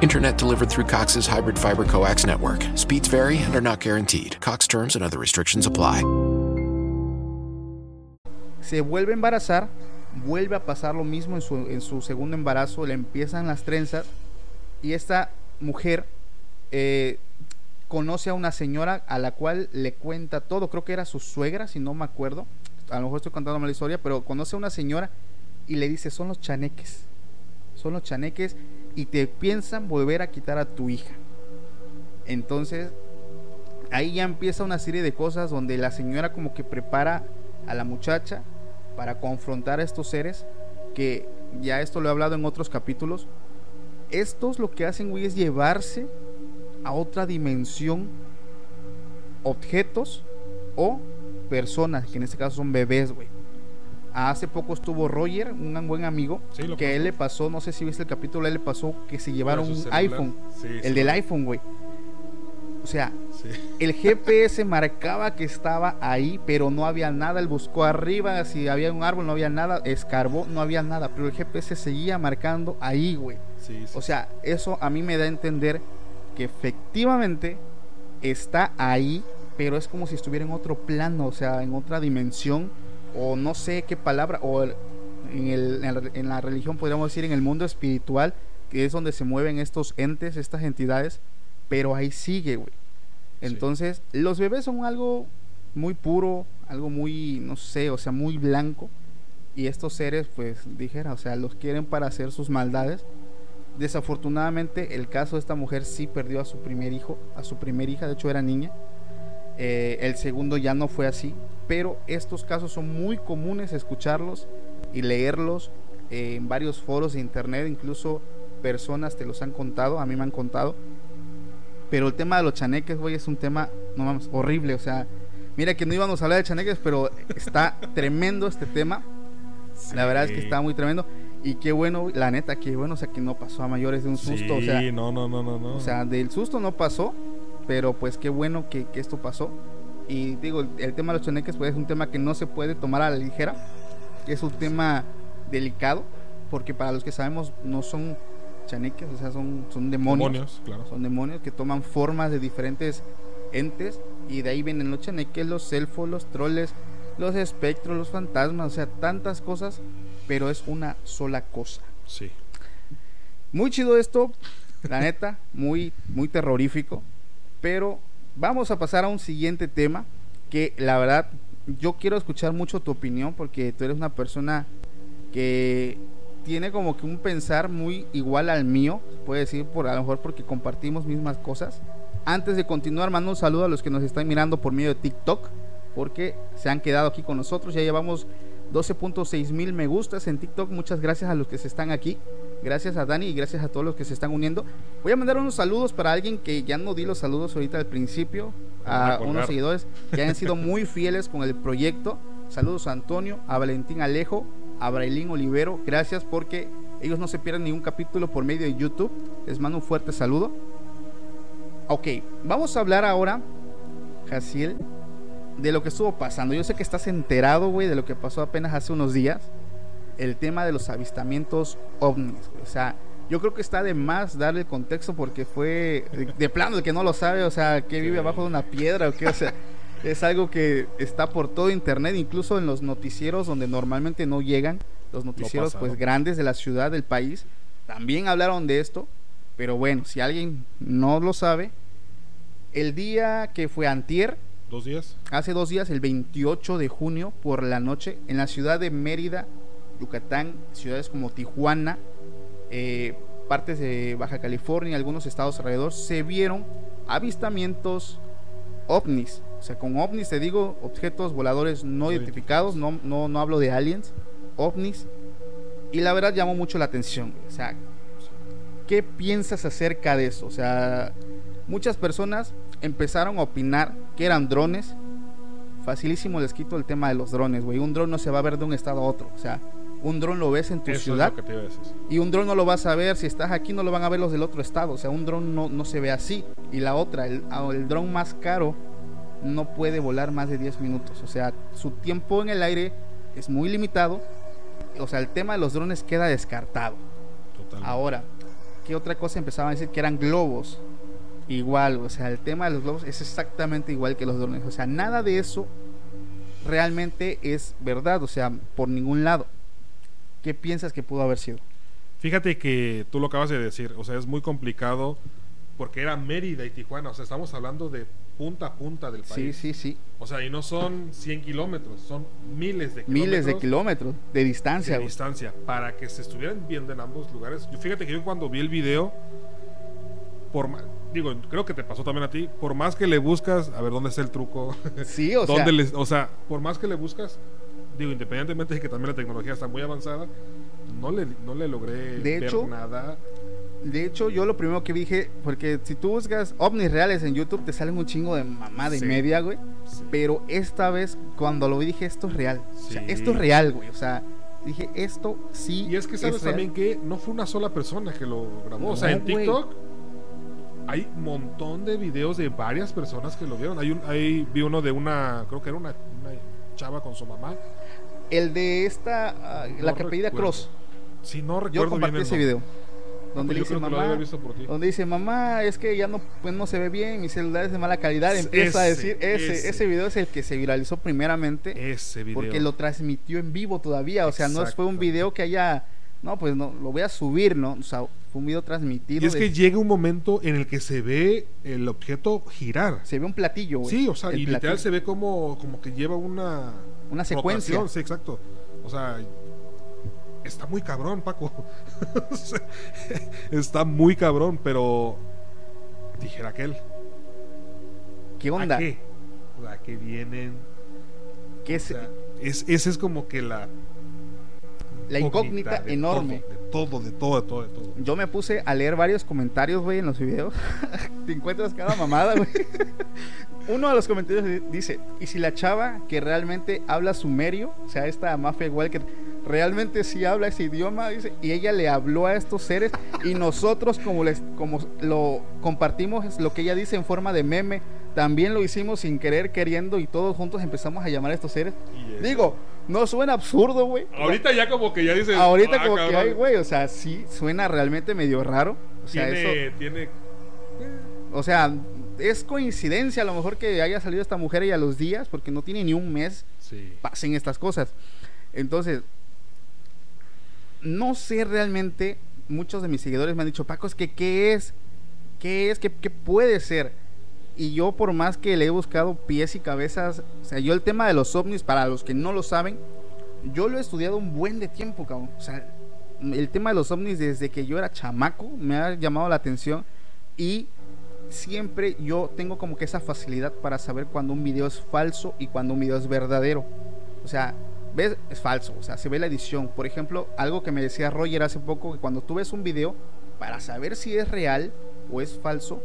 S4: Internet delivered through Cox's hybrid fiber coax network. Speeds vary and are not guaranteed. Cox terms and other restrictions apply.
S1: se vuelve a embarazar, vuelve a pasar lo mismo en su, en su segundo embarazo, le empiezan las trenzas y esta mujer eh, conoce a una señora a la cual le cuenta todo, creo que era su suegra, si no me acuerdo, a lo mejor estoy contando mal la historia, pero conoce a una señora y le dice, son los chaneques, son los chaneques y te piensan volver a quitar a tu hija. Entonces, ahí ya empieza una serie de cosas donde la señora como que prepara a la muchacha para confrontar a estos seres que ya esto lo he hablado en otros capítulos. Estos lo que hacen, güey, es llevarse a otra dimensión objetos o personas, que en este caso son bebés, güey. Hace poco estuvo Roger, un buen amigo,
S2: Sí,
S1: que él le pasó, no sé si viste el capítulo, a él le pasó que se llevaron un iPhone,
S2: Sí, sí,
S1: el del iPhone, güey. O sea, el GPS marcaba que estaba ahí, pero no había nada. Él buscó arriba, si había un árbol, no había nada. Escarbó, no había nada. Pero el GPS seguía marcando ahí, güey. O sea, eso a mí me da a entender que efectivamente está ahí, pero es como si estuviera en otro plano, o sea, en otra dimensión, o no sé qué palabra, o en, el- en la- en la religión podríamos decir en el mundo espiritual, que es donde se mueven estos entes, estas entidades, pero ahí sigue, güey. Entonces, los bebés son algo muy puro, algo muy, no sé, o sea, muy blanco. Y estos seres, pues, dijera, o sea, los quieren para hacer sus maldades. Desafortunadamente, el caso de esta mujer sí perdió a su primer hijo, a su primer hija, de hecho era niña. Eh, el segundo ya no fue así, pero estos casos son muy comunes escucharlos y leerlos eh, en varios foros de internet, incluso personas te los han contado, a mí me han contado. Pero el tema de los chaneques, güey, es un tema, no mames, horrible. O sea, mira que no íbamos a hablar de chaneques, pero está tremendo este tema. La verdad es que
S2: Sí.
S1: está muy tremendo. Y qué bueno, la neta, qué bueno, o sea, que no pasó a mayores de un susto. O sea,
S2: Sí, no, no, no, no, no.
S1: o sea, del susto no pasó, pero pues qué bueno que, que esto pasó. Y digo, el, el tema de los chaneques pues es un tema que no se puede tomar a la ligera. Es un tema delicado, porque para los que sabemos no son chaneques, o sea, son, son demonios.
S2: demonios, claro.
S1: Son demonios que toman formas de diferentes entes y de ahí vienen los chaneques, los elfos, los troles, los espectros, los fantasmas, o sea, tantas cosas, pero es una sola cosa.
S2: Sí.
S1: Muy chido esto, la neta, muy, muy terrorífico. Pero vamos a pasar a un siguiente tema que la verdad yo quiero escuchar mucho tu opinión porque tú eres una persona que tiene como que un pensar muy igual al mío, puede decir por a lo mejor porque compartimos mismas cosas. Antes de continuar, mando un saludo a los que nos están mirando por medio de TikTok, porque se han quedado aquí con nosotros. Ya llevamos 12.6 mil me gustas en TikTok. Muchas gracias a los que se están aquí. Gracias a Dani y gracias a todos los que se están uniendo. Voy a mandar unos saludos para alguien que ya no di los saludos ahorita al principio. A unos seguidores que han sido muy fieles con el proyecto. Saludos a Antonio, a Valentín Alejo, a Brailín Olivero. Gracias porque ellos no se pierden ningún capítulo por medio de YouTube. Les mando un fuerte saludo. Ok, vamos a hablar ahora, Jaciel, de lo que estuvo pasando. Yo sé que estás enterado, güey, de lo que pasó apenas hace unos días. El tema de los avistamientos ovnis, O sea, yo creo que está de más darle el contexto porque fue de, plano, el que no lo sabe, o sea, que vive abajo de una piedra o qué, o sea, es algo que está por todo internet, incluso en los noticieros donde normalmente no llegan, los noticieros pues grandes de la ciudad, del país, también hablaron de esto, pero bueno, si alguien no lo sabe, el día que fue antier,
S2: ¿Dos días?
S1: Hace dos días, el 28 de junio, por la noche, en la ciudad de Mérida, Yucatán, ciudades como Tijuana, eh, partes de Baja California, algunos estados alrededor, se vieron avistamientos ovnis. O sea, con ovnis te digo objetos voladores no identificados, no, no, no hablo de aliens, ovnis. Y la verdad llamó mucho la atención. O sea, ¿qué piensas acerca de eso? O sea, muchas personas empezaron a opinar que eran drones. Facilísimo les quito el tema de los drones, güey. Un dron no se va a ver de un estado a otro. O sea, un dron lo ves en tu ciudad. y un dron no lo vas a ver. Si estás aquí, no lo van a ver los del otro estado. O sea, un dron no, no se ve así. Y la otra, el, ah, el dron más caro no puede volar más de 10 minutos. O sea, su tiempo en el aire es muy limitado. O sea, el tema de los drones queda descartado. Ahora, ¿qué otra cosa empezaban a decir? Que eran globos igual, o sea, el tema de los globos es exactamente igual que los drones, o sea, nada de eso realmente es verdad, o sea, por ningún lado. ¿Qué piensas que pudo haber sido?
S2: Fíjate que tú lo acabas de decir, o sea, es muy complicado porque era Mérida y Tijuana, o sea, estamos hablando de punta a punta del país.
S1: Sí, sí, sí.
S2: O sea, y no son 100 kilómetros, son miles de
S1: kilómetros. Miles de kilómetros de distancia.
S2: De distancia, para que se estuvieran viendo en ambos lugares. Yo, fíjate que yo cuando vi el video, por digo, creo que te pasó también a ti, por más que le buscas, a ver dónde está el truco.
S1: Sí, o
S2: sea. o sea, por más que le buscas, digo, independientemente de que también la tecnología está muy avanzada, no le, no le logré
S1: de
S2: ver nada.
S1: De hecho, yo lo primero que dije, porque si tú buscas ovnis reales en YouTube, te salen un chingo de mamá de media, güey. Pero esta vez, cuando lo vi, dije, esto es real. O sea, esto es real, güey. O sea, dije, esto sí.
S2: Y es que sabes también que no fue una sola persona que lo grabó. o sea, en TikTok hay un montón de videos de varias personas que lo vieron. Hay un, ahí vi uno de una, creo que era una, chava con su mamá.
S1: El de esta, ah, la que pedía Cross.
S2: Sí, no recuerdo Yo
S1: compartí ese video. Donde
S2: dice
S1: mamá, donde dice mamá, es que ya no, pues no se ve bien, mi celular es de mala calidad. Empieza a decir ese, ese, video es el que se viralizó primeramente.
S2: Ese video.
S1: Porque lo transmitió en vivo todavía. O sea, no fue un video que haya no, pues no, lo voy a subir, ¿no? O sea, un video transmitido.
S2: Y es que llega un momento en el que se ve el objeto girar.
S1: Se ve un platillo, güey.
S2: Sí, o sea, y literal se ve como, como que lleva una...
S1: Una secuencia.
S2: Sí, exacto. O sea, está muy cabrón, Paco. está muy cabrón, pero dijera aquel.
S1: ¿Qué onda?
S2: ¿A qué? Que vienen.
S1: ¿Qué es?
S2: es? Esa es como que la
S1: la incógnita enorme.
S2: de todo, de todo, de todo, de todo.
S1: Yo me puse a leer varios comentarios, güey, en los videos. Te encuentras cada mamada, güey. Uno de los comentarios dice, ¿y si la chava que realmente habla sumerio, o sea, esta mafia igual que realmente sí habla ese idioma, dice, y ella le habló a estos seres y nosotros como les como lo compartimos lo que ella dice en forma de meme, también lo hicimos sin querer queriendo y todos juntos empezamos a llamar a estos seres. Digo, no suena absurdo, güey.
S2: Ahorita ya como que ya dices.
S1: Ahorita ah, como que hay, güey. O sea, sí, suena realmente medio raro. O sea,
S2: tiene, eso. Tiene.
S1: O sea, es coincidencia a lo mejor que haya salido esta mujer y a los días, porque no tiene ni un mes. Sí. Pasen estas cosas. Entonces, no sé realmente. Muchos de mis seguidores me han dicho, Paco, es que ¿qué es? ¿Qué es? ¿Qué, qué puede ser? Y yo por más que le he buscado pies y cabezas, o sea, yo el tema de los ovnis, para los que no lo saben, yo lo he estudiado un buen de tiempo, cabrón. O sea, el tema de los ovnis desde que yo era chamaco me ha llamado la atención y siempre yo tengo como que esa facilidad para saber cuando un video es falso y cuando un video es verdadero. O sea, ves, es falso, o sea, se ve la edición. Por ejemplo, algo que me decía Roger hace poco, que cuando tú ves un video, para saber si es real o es falso,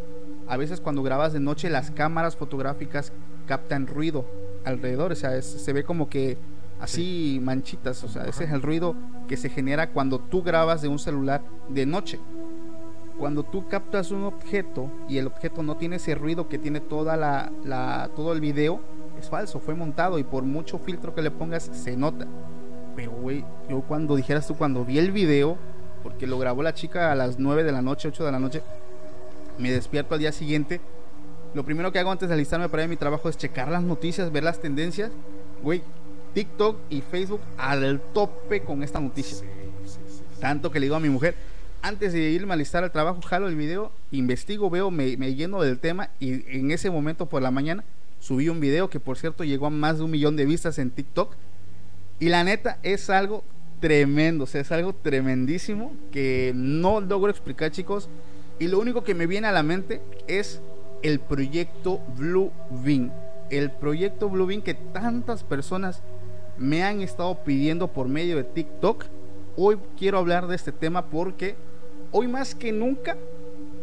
S1: a veces cuando grabas de noche las cámaras fotográficas captan ruido alrededor, o sea, se ve como que así manchitas, o sea, ese es el ruido que se genera cuando tú grabas de un celular de noche. Cuando tú captas un objeto y el objeto no tiene ese ruido que tiene toda la, la todo el video, es falso, fue montado y por mucho filtro que le pongas se nota. Pero güey, yo cuando dijeras tú cuando vi el video, porque lo grabó la chica a las 9 de la noche, 8 de la noche, me despierto al día siguiente. Lo primero que hago antes de alistarme para ir a mi trabajo es checar las noticias, ver las tendencias. Güey, TikTok y Facebook al tope con esta noticia. Tanto que le digo a mi mujer, antes de irme a alistar al trabajo, jalo el video, investigo, veo, me, me, lleno del tema y en ese momento por la mañana subí un video que por cierto llegó a más de un millón de vistas en TikTok. Y la neta es algo tremendo, o sea, es algo tremendísimo que no logro explicar chicos. Y lo único que me viene a la mente es el proyecto Blue Bean. El proyecto Blue Bean que tantas personas me han estado pidiendo por medio de TikTok. Hoy quiero hablar de este tema porque hoy más que nunca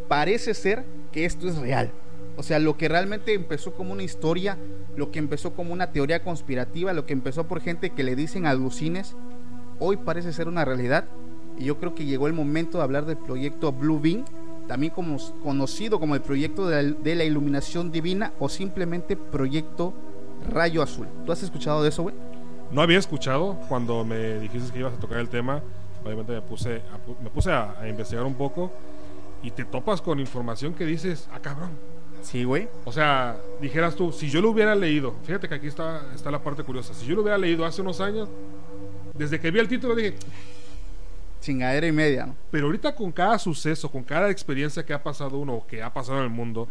S1: parece ser que esto es real. O sea, lo que realmente empezó como una historia, lo que empezó como una teoría conspirativa, lo que empezó por gente que le dicen alucines, hoy parece ser una realidad. Y yo creo que llegó el momento de hablar del proyecto Blue Bean, también como, conocido como el proyecto de la, de la iluminación divina o simplemente proyecto Rayo Azul. ¿Tú has escuchado de eso, güey?
S2: No había escuchado cuando me dijiste que ibas a tocar el tema. Obviamente me puse a, me puse a, a, investigar un poco y te topas con información que dices, ah, cabrón.
S1: Sí, güey.
S2: O sea, dijeras tú, si yo lo hubiera leído, fíjate que aquí está, está la parte curiosa, si yo lo hubiera leído hace unos años, desde que vi el título dije,
S1: chingadera y media, ¿no?
S2: Pero ahorita con cada suceso, con cada experiencia que ha pasado uno o que ha pasado en el mundo,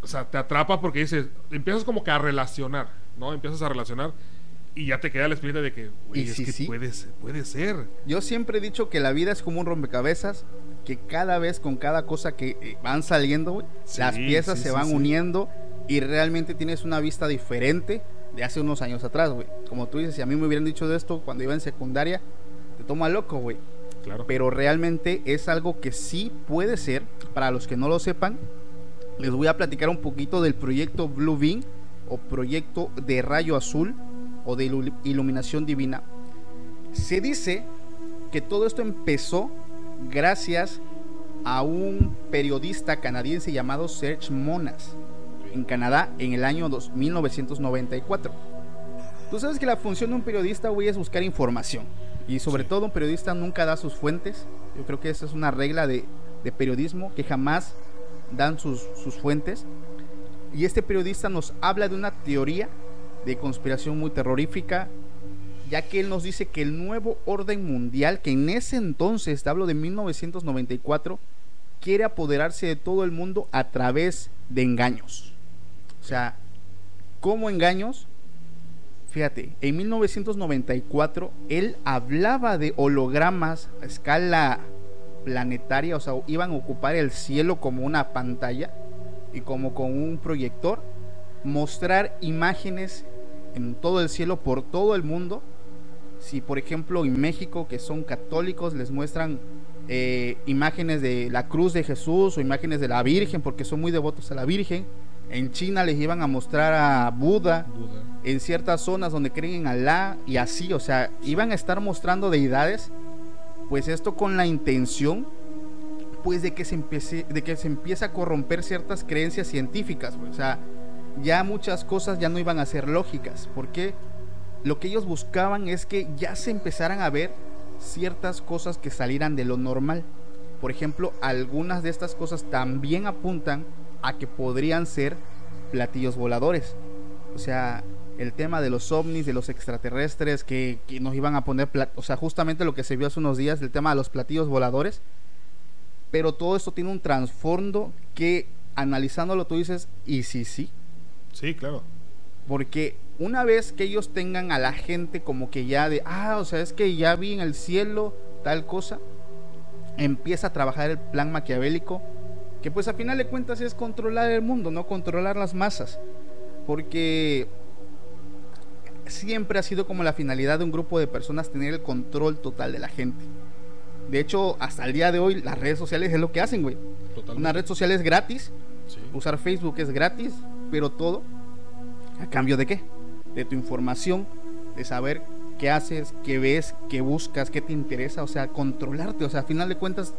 S2: o sea, te atrapa porque dices, empiezas como que a relacionar, ¿no? Empiezas a relacionar y ya te queda la experiencia de que, güey, es
S1: sí,
S2: que
S1: sí.
S2: Puede, puede ser.
S1: Yo siempre he dicho que la vida es como un rompecabezas, que cada vez con cada cosa que eh, van saliendo, güey,
S2: Sí,
S1: las piezas se van uniendo y realmente tienes una vista diferente de hace unos años atrás, güey. Como tú dices, si a mí me hubieran dicho de esto cuando iba en secundaria, te toma loco, güey.
S2: Claro.
S1: Pero realmente es algo que sí puede ser, para los que no lo sepan, les voy a platicar un poquito del proyecto Blue Beam o proyecto de rayo azul o de ilu- iluminación divina. Se dice que todo esto empezó gracias a un periodista canadiense llamado Serge Monas en Canadá en el año dos- 1994. Tú sabes que la función de un periodista, güey, es buscar información. Y sobre
S2: Sí.
S1: todo un periodista nunca da sus fuentes. Yo creo que esa es una regla de, de periodismo, que jamás dan sus, sus fuentes. Y este periodista nos habla de una teoría de conspiración muy terrorífica, ya que él nos dice que el nuevo orden mundial, que en ese entonces, te hablo de 1994, quiere apoderarse de todo el mundo a través de engaños. O sea, ¿cómo engaños? Fíjate, en 1994 él hablaba de hologramas a escala planetaria, o sea, iban a ocupar el cielo como una pantalla y como con un proyector, mostrar imágenes en todo el cielo por todo el mundo. Si por ejemplo en México, que son católicos, les muestran eh, imágenes de la cruz de Jesús o imágenes de la Virgen, porque son muy devotos a la Virgen. En China les iban a mostrar a Buda. En ciertas zonas donde creen en Alá y así, o sea, iban a estar mostrando deidades, pues esto con la intención pues de que se empiece de que se empiece a corromper ciertas creencias científicas, o sea, ya muchas cosas ya no iban a ser lógicas, porque lo que ellos buscaban es que ya se empezaran a ver ciertas cosas que salieran de lo normal. Por ejemplo, algunas de estas cosas también apuntan a que podrían ser platillos voladores. O sea, el tema de los ovnis, de los extraterrestres que, que nos iban a poner, o sea, justamente lo que se vio hace unos días, el tema de los platillos voladores. Pero todo esto tiene un trasfondo que analizándolo tú dices, ¿y si sí?
S2: Sí, claro.
S1: Porque una vez que ellos tengan a la gente como que ya de, ah, o sea, es que ya vi en el cielo tal cosa, empieza a trabajar el plan maquiavélico, que pues a final de cuentas es controlar el mundo, no controlar las masas. Porque siempre ha sido como la finalidad de un grupo de personas tener el control total de la gente. De hecho, hasta el día de hoy las redes sociales es lo que hacen, güey. Una red social es gratis, usar Facebook es gratis, pero todo a cambio de qué? De tu información, de saber qué haces, qué ves, qué buscas, qué te interesa, o sea, controlarte, o sea, a final de cuentas,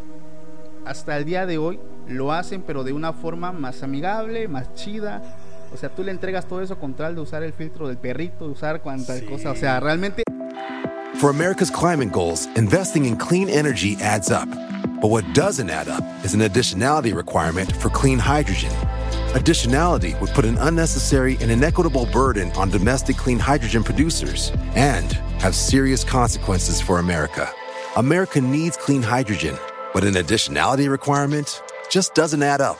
S1: hasta el día de hoy lo hacen, pero de una forma más amigable, más chida, o sea, tú le entregas todo eso con tal de usar el filtro del perrito, de usar cuantas sí. cosas. O sea, realmente.
S3: For America's climate goals, investing in clean energy adds up. But what doesn't add up is an additionality requirement for clean hydrogen. Additionality would put an unnecessary and inequitable burden on domestic clean hydrogen producers and have serious consequences for America. America needs clean hydrogen, but an additionality requirement just doesn't add up.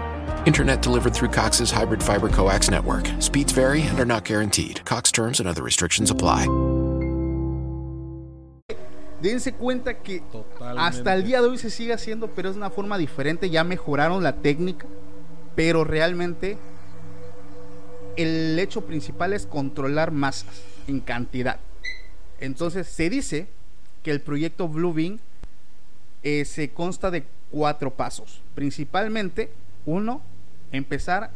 S4: Internet delivered through Cox's hybrid fiber coax network. Speeds vary and are not guaranteed. Cox terms and other restrictions apply.
S1: Dense cuenta que Totalmente. hasta el día de hoy se sigue haciendo, pero es una forma diferente. Ya mejoraron la técnica, pero realmente el hecho principal es controlar masas en cantidad. Entonces se dice que el proyecto Bluebeam eh, se consta de cuatro pasos. Principalmente, uno, empezar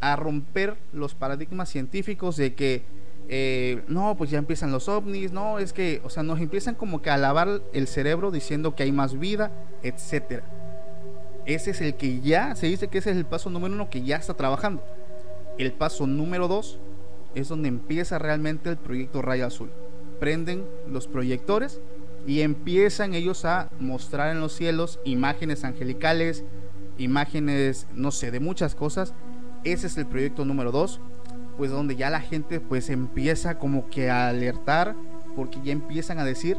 S1: a romper los paradigmas científicos de que eh, no, pues ya empiezan los ovnis, no, es que, o sea, nos empiezan como que a lavar el cerebro diciendo que hay más vida, etcétera. Ese es el que ya, se dice que ese es el paso número uno que ya está trabajando. El paso número dos es donde empieza realmente el proyecto Rayo Azul. Prenden los proyectores y empiezan ellos a mostrar en los cielos imágenes angelicales, imágenes, no sé, de muchas cosas. Ese es el proyecto número 2, pues donde ya la gente pues empieza como que a alertar, porque ya empiezan a decir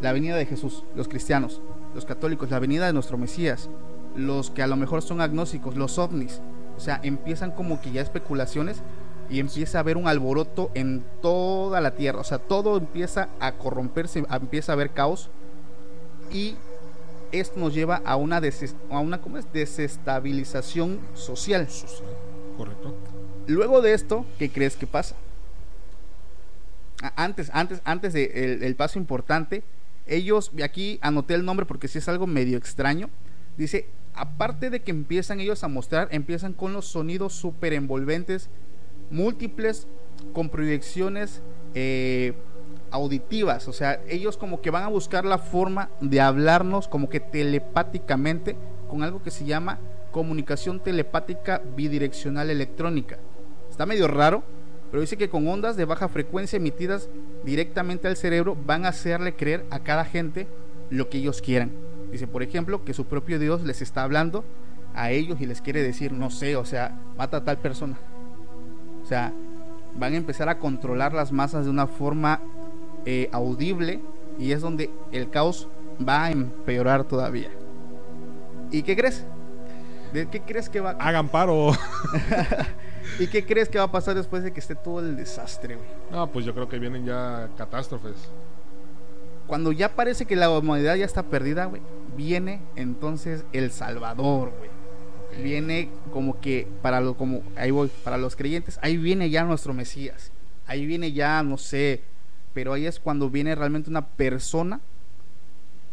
S1: la venida de Jesús, los cristianos, los católicos, la venida de nuestro Mesías, los que a lo mejor son agnósticos, los ovnis. O sea, empiezan como que ya especulaciones y empieza a haber un alboroto en toda la tierra. O sea, todo empieza a corromperse, empieza a haber caos. Y esto nos lleva a una, a una ¿cómo es? desestabilización social.
S2: Correcto.
S1: Luego de esto, ¿qué crees que pasa? Antes, antes, antes del de el paso importante, ellos, aquí anoté el nombre porque si es algo medio extraño, dice, aparte de que empiezan ellos a mostrar, empiezan con los sonidos súper envolventes, múltiples, con proyecciones eh, auditivas, o sea, ellos como que van a buscar la forma de hablarnos como que telepáticamente con algo que se llama comunicación telepática bidireccional electrónica. Está medio raro, pero dice que con ondas de baja frecuencia emitidas directamente al cerebro van a hacerle creer a cada gente lo que ellos quieran. Dice, por ejemplo, que su propio Dios les está hablando a ellos y les quiere decir, no sé, o sea, mata a tal persona. O sea, van a empezar a controlar las masas de una forma eh, audible y es donde el caos va a empeorar todavía. ¿Y qué crees? ¿De qué crees que va?
S2: Hagan paro.
S1: ¿Y qué crees que va a pasar después de que esté todo el desastre, güey?
S2: No, pues yo creo que vienen ya catástrofes.
S1: Cuando ya parece que la humanidad ya está perdida, güey, viene entonces el Salvador, güey. Okay. Viene como que para lo como ahí voy, para los creyentes, ahí viene ya nuestro Mesías. Ahí viene ya, no sé, pero ahí es cuando viene realmente una persona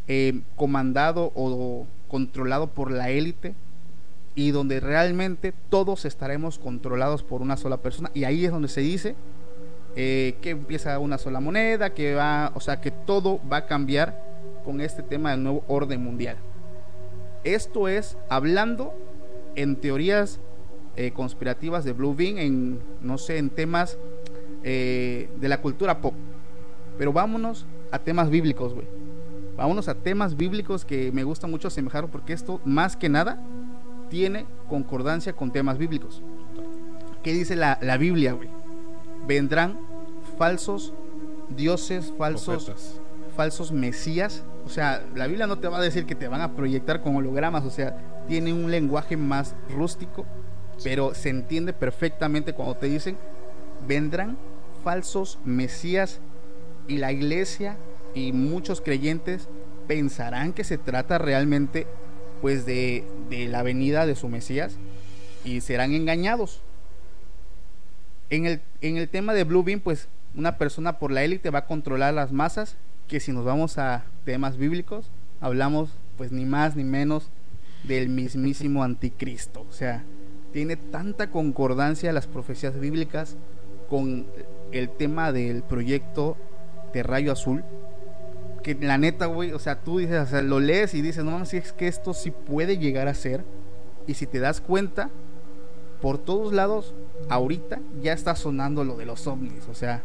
S1: eh, comandado o controlado por la élite y donde realmente todos estaremos controlados por una sola persona y ahí es donde se dice eh, que empieza una sola moneda, que va, o sea, que todo va a cambiar con este tema del nuevo orden mundial. Esto es hablando en teorías eh, conspirativas de Blue Bean en, no sé, en temas eh, de la cultura pop. Pero vámonos a temas bíblicos, güey. Vámonos a temas bíblicos que me gusta mucho asemejar porque esto, más que nada, tiene concordancia con temas bíblicos. ¿Qué dice la, la Biblia, güey? Vendrán falsos dioses, falsos,
S2: Profetas.
S1: falsos mesías. O sea, la Biblia no te va a decir que te van a proyectar con hologramas. O sea, tiene un lenguaje más rústico, pero se entiende perfectamente cuando te dicen, vendrán falsos mesías y la iglesia y muchos creyentes pensarán que se trata realmente pues de, de la venida de su Mesías y serán engañados. En el, en el tema de Blue Beam, pues una persona por la élite va a controlar las masas, que si nos vamos a temas bíblicos, hablamos pues ni más ni menos del mismísimo anticristo. O sea, tiene tanta concordancia las profecías bíblicas con el tema del proyecto de Rayo Azul, que la neta, güey, o sea, tú dices, o sea, lo lees y dices, no mames, es que esto sí puede llegar a ser. Y si te das cuenta, por todos lados, ahorita ya está sonando lo de los ovnis, o sea,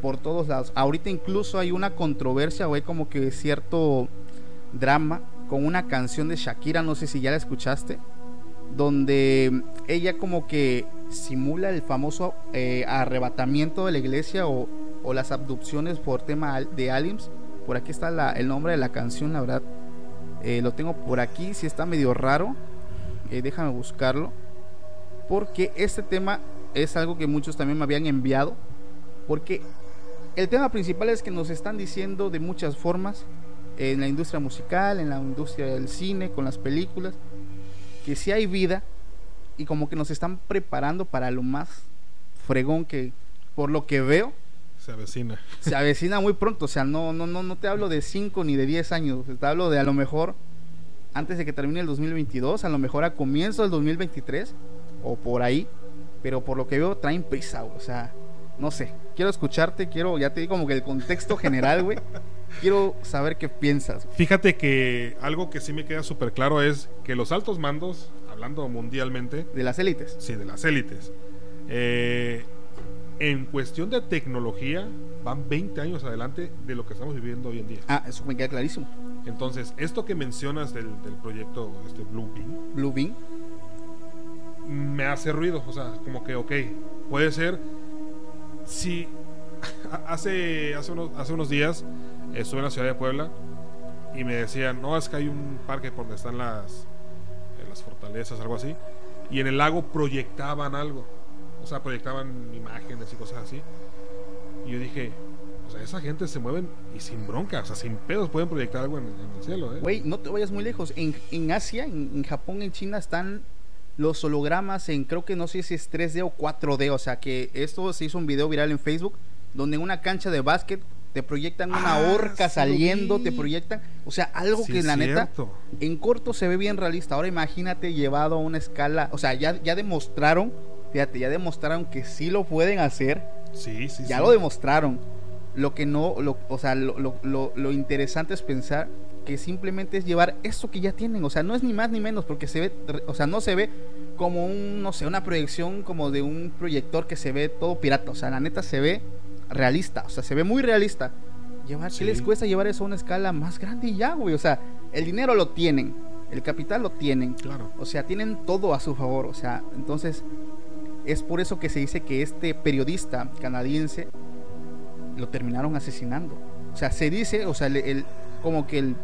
S1: por todos lados. Ahorita incluso hay una controversia, güey, como que cierto drama con una canción de Shakira, no sé si ya la escuchaste, donde ella como que simula el famoso eh, arrebatamiento de la iglesia o las abducciones por tema de aliens. Por aquí está la- el nombre de la canción, la verdad. eh, lo tengo por aquí, si está medio raro. eh, déjame buscarlo. Porque este tema es algo que muchos también me habían enviado. Porque el tema principal es que nos están diciendo de muchas formas, en la industria musical, en la industria del cine, con las películas, que si hay vida y como que nos están preparando para lo más fregón que, por lo que veo,
S2: Se avecina.
S1: se avecina muy pronto. O sea, no, no, no, no te hablo de 5 ni de 10 años. Te hablo de a lo mejor antes de que termine el 2022, a lo mejor a comienzo del 2023 o por ahí. Pero por lo que veo, traen prisa. O sea, no sé. Quiero escucharte, quiero, ya te digo como que el contexto general, güey. quiero saber qué piensas.
S2: Fíjate que algo que sí me queda súper claro es que los altos mandos, hablando mundialmente,
S1: De las élites.
S2: sí, de las élites, eh, en cuestión de tecnología, van 20 años adelante de lo que estamos viviendo hoy en día.
S1: Ah, eso me queda clarísimo.
S2: Entonces, esto que mencionas del, del proyecto este Blue Beam,
S1: Blue Bean.
S2: me hace ruido. O sea, como que, ok, puede ser. Si hace, hace, unos, hace unos días estuve en la ciudad de Puebla y me decían, no, es que hay un parque por donde están las, eh, las fortalezas, algo así. Y en el lago proyectaban algo. O sea, proyectaban imágenes y cosas así. Y yo dije, o sea, esa gente se mueven y sin bronca, o sea, sin pedos pueden proyectar algo en, en el cielo, ¿eh?
S1: Güey, no te vayas muy lejos. En, en Asia, en, en Japón, en China están los hologramas en creo que no sé si es 3D o 4D. O sea que esto se hizo un video viral en Facebook donde en una cancha de básquet te proyectan una
S2: Ah,
S1: horca
S2: sí lo
S1: saliendo, te proyectan. O sea, algo
S2: Sí,
S1: que la neta en corto se ve bien realista. Ahora imagínate llevado a una escala. O sea, ya, ya demostraron, fíjate, ya demostraron que sí lo pueden hacer
S2: Sí, sí,
S1: ya
S2: sí.
S1: lo demostraron. Lo que no, lo, o sea, lo, lo- lo- interesante es pensar que simplemente es llevar eso que ya tienen. O sea, no es ni más ni menos, porque se ve, o sea, no se ve como un, no sé, una proyección como de un proyector que se ve todo pirata. O sea, la neta se ve realista. O sea, se ve muy realista. Llevar, ¿qué les cuesta llevar eso a una escala más grande y ya, güey? O sea, el dinero lo tienen, el capital lo tienen.
S2: Claro.
S1: O sea, tienen todo a su favor. O sea, entonces es por eso que se dice que este periodista canadiense lo terminaron asesinando. O sea, se dice, o sea, el, el- como que el,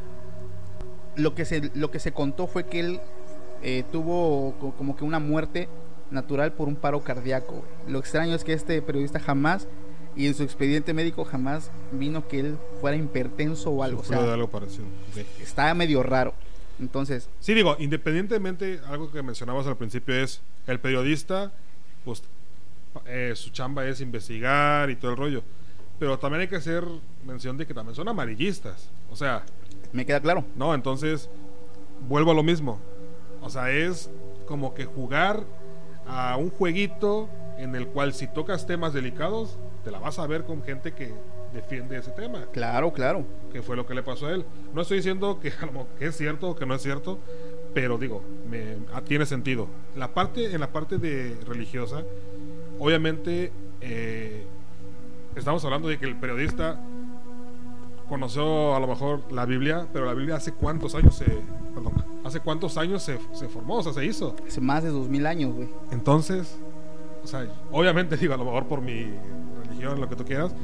S1: lo que se lo que se contó fue que él eh, tuvo co- como que una muerte natural por un paro cardíaco. Lo extraño es que este periodista jamás y en su expediente médico jamás vino que él fuera hipertenso o algo. O
S2: de
S1: sea,
S2: algo parecido.
S1: está medio raro. Entonces,
S2: Sí, digo, independientemente, algo que mencionabas al principio es el periodista, pues eh, su chamba es investigar y todo el rollo. Pero también hay que hacer mención de que también son amarillistas. O sea,
S1: me queda claro.
S2: no, entonces vuelvo a lo mismo. O sea, es como que jugar a un jueguito en el cual si tocas temas delicados, te la vas a ver con gente que defiende ese tema.
S1: Claro, claro.
S2: que fue lo que le pasó a él. No estoy diciendo que, que es cierto o que no es cierto, pero digo, me, ah, tiene sentido. La parte, en la parte de religiosa, obviamente eh, estamos hablando de que el periodista conoció a lo mejor la Biblia, pero la Biblia hace cuántos años se, perdón, hace cuántos años se, se formó, o sea, se hizo.
S1: Hace más de dos mil años, güey.
S2: Entonces, o sea, obviamente digo, a lo mejor por mi religión, lo que tú quieras,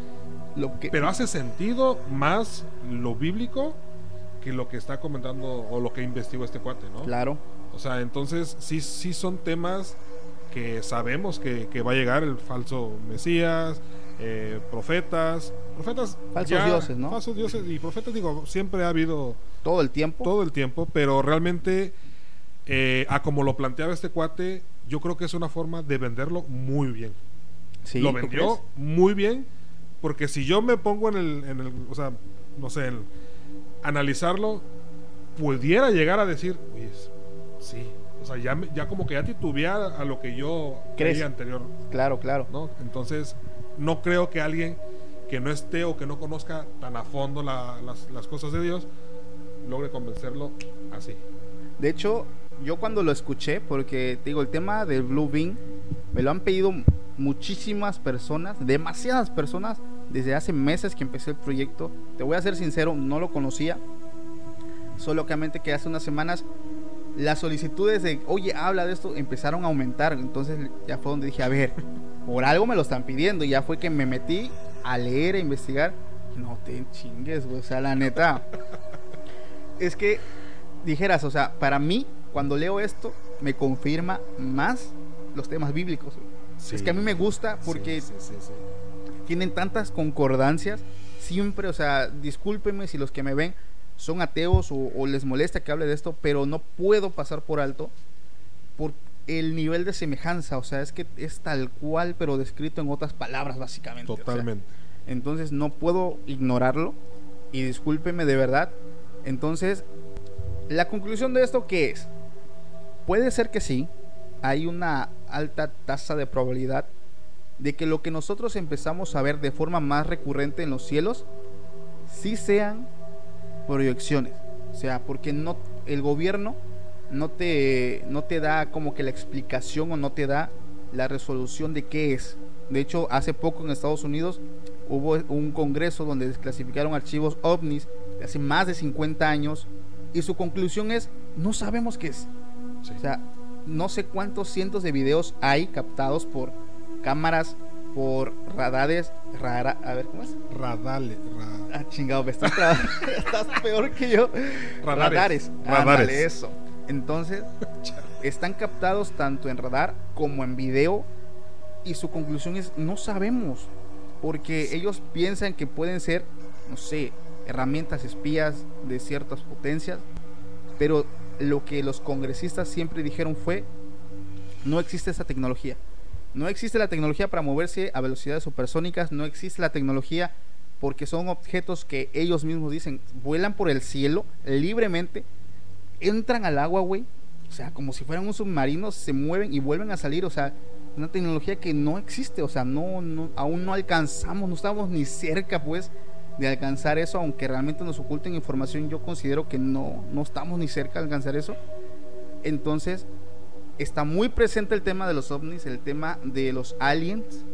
S1: Lo que,
S2: pero hace sentido más lo bíblico que lo que está comentando o lo que investigó este cuate, ¿no?
S1: claro,
S2: O sea, entonces sí, sí son temas que sabemos que, que va a llegar el falso Mesías, eh, profetas, profetas
S1: Falsos dioses, ¿no?
S2: Falsos dioses y profetas, digo, siempre ha habido
S1: todo el tiempo.
S2: todo el tiempo, pero realmente, eh, a como lo planteaba este cuate, yo creo que es una forma de venderlo muy bien.
S1: Sí,
S2: lo
S1: ¿tú
S2: vendió muy bien, porque si yo me pongo en el, en el o sea, no sé, en analizarlo, pudiera llegar a decir, oye, sí, o sea, ya, ya como que ya titubear a lo que yo creía anterior,
S1: Claro, claro.
S2: ¿no? Entonces, no creo que alguien que no esté o que no conozca tan a fondo la- las, las cosas de Dios logre convencerlo así.
S1: De hecho, yo cuando lo escuché, porque te digo, el tema del Blue Bean me lo han pedido muchísimas personas, demasiadas personas, desde hace meses que empecé el proyecto. Te voy a ser sincero, no lo conocía. Solamente que hace unas semanas las solicitudes de, oye, habla de esto, empezaron a aumentar. Entonces ya fue donde dije, a ver, por algo me lo están pidiendo. Y ya fue que me metí a leer, a investigar. No te chingues, güey. O sea, la neta. Es que dijeras, o sea, para mí, cuando leo esto, me confirma más los temas bíblicos.
S2: Sí.
S1: Es que a mí me gusta porque
S2: sí, sí.
S1: Tienen tantas concordancias. Siempre, o sea, discúlpenme si los que me ven son ateos o, o les molesta que hable de esto, pero no puedo pasar por alto por el nivel de semejanza. O sea, es que es tal cual, pero descrito en otras palabras, básicamente. o sea,
S2: Totalmente.
S1: entonces no puedo ignorarlo. Y discúlpeme de verdad. Entonces, la conclusión de esto, ¿qué es? Puede ser que sí. Hay una alta tasa de probabilidad de que lo que nosotros empezamos a ver de forma más recurrente en los cielos, sí sean proyecciones. O sea, porque no, el gobierno no te, no te da como que la explicación o no te da la resolución de qué es. De hecho, hace poco en Estados Unidos hubo un congreso donde desclasificaron archivos ovnis de hace más de 50 años y su conclusión es, no sabemos qué es.
S2: Sí.
S1: O sea, no sé cuántos cientos de videos hay captados por cámaras, por radares, rara, a ver, ¿cómo es?
S2: Radale, ra-
S1: Ah, chingado, me estás, peor que yo.
S2: Radares.
S1: Radares. Eso. Entonces, están captados tanto en radar como en video. Y su conclusión es, no sabemos. Porque ellos piensan que pueden ser, no sé, herramientas espías de ciertas potencias. Pero lo que los congresistas siempre dijeron fue, no existe esa tecnología. No existe la tecnología para moverse a velocidades supersónicas, no existe la tecnología porque son objetos que ellos mismos dicen vuelan por el cielo libremente, entran al agua, güey. O sea, como si fueran un submarino, se mueven y vuelven a salir. O sea, una tecnología que no existe. O sea, no, no, aún no alcanzamos, no estamos ni cerca, pues, de alcanzar eso, aunque realmente nos oculten información. Yo considero que no, no estamos ni cerca de alcanzar eso. Entonces, está muy presente el tema de los ovnis, el tema de los aliens.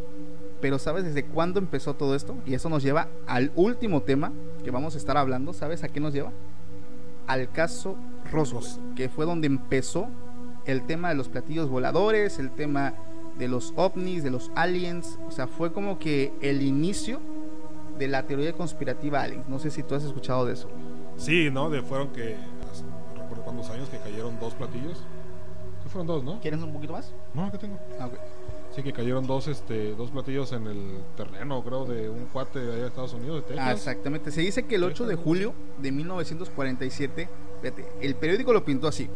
S1: Pero ¿sabes desde cuándo empezó todo esto? Y eso nos lleva al último tema que vamos a estar hablando. ¿Sabes a qué nos lleva? Al caso Roswell, que fue donde empezó el tema de los platillos voladores, el tema de los ovnis, de los aliens. O sea, fue como que el inicio de la teoría conspirativa aliens. No sé si tú has escuchado de eso.
S2: Sí, ¿no? De fueron que. Cuántos años que cayeron dos platillos. Fueron dos, ¿no?
S1: ¿Quieres un poquito más?
S2: No, que tengo.
S1: Ah, ok.
S2: Sí, que cayeron dos, este, dos platillos en el terreno, creo, de un cuate de allá de Estados Unidos, de Texas.
S1: Ah, exactamente. Se dice que el 8 de julio de 1947, fíjate, el periódico lo pintó así.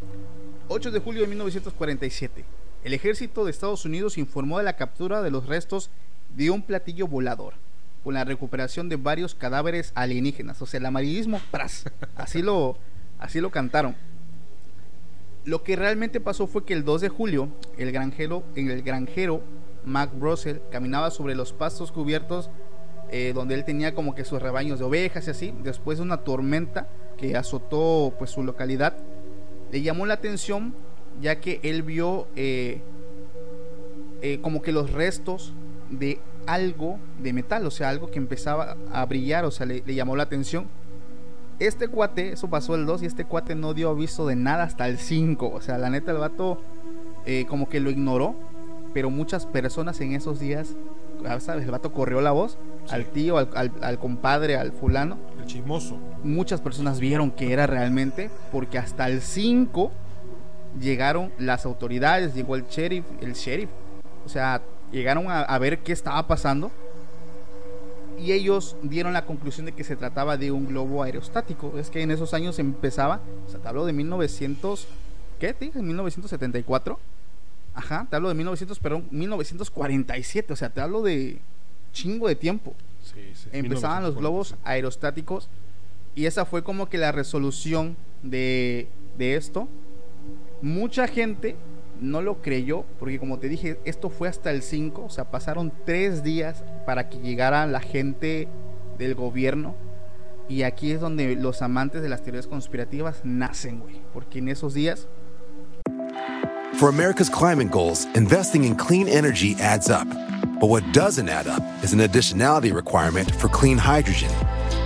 S1: 8 de julio de 1947, el ejército de Estados Unidos informó de la captura de los restos de un platillo volador, con la recuperación de varios cadáveres alienígenas. O sea, el amarillismo, pras. Así lo, así lo cantaron. Lo que realmente pasó fue que el 2 de julio, el granjero, el granjero Mac Russell caminaba sobre los pastos cubiertos eh, donde él tenía como que sus rebaños de ovejas y así, después de una tormenta que azotó pues su localidad, le llamó la atención ya que él vio eh, eh, como que los restos de algo de metal, o sea, algo que empezaba a brillar, o sea, le, le llamó la atención. Este cuate, eso pasó el 2 y este cuate no dio aviso de nada hasta el 5, o sea, la neta el vato eh, como que lo ignoró, pero muchas personas en esos días, ah, ¿sabes? El vato corrió la voz
S2: Sí.
S1: al tío, al, al- al compadre, al fulano.
S2: El chismoso.
S1: Muchas personas vieron que era realmente, porque hasta el 5 llegaron las autoridades, llegó el sheriff, el sheriff, o sea, llegaron a, a ver qué estaba pasando y ellos dieron la conclusión de que se trataba de un globo aerostático. Es que en esos años empezaba, o sea, te hablo de 1900, ¿qué te dije? 1974. Ajá, te hablo de 1900, perdón, 1947, o sea, te hablo de chingo de tiempo
S2: Sí, sí.
S1: empezaban los
S2: 1947.
S1: globos aerostáticos y esa fue como que la resolución de, de esto. Mucha gente no lo creyó porque como te dije, esto fue hasta el 5, o sea, pasaron tres días para que llegara la gente del gobierno y aquí es donde los amantes de las teorías conspirativas nacen, güey, porque en esos días
S3: For America's climate goals, investing in clean energy adds up. But what doesn't add up is an additionality requirement for clean hydrogen.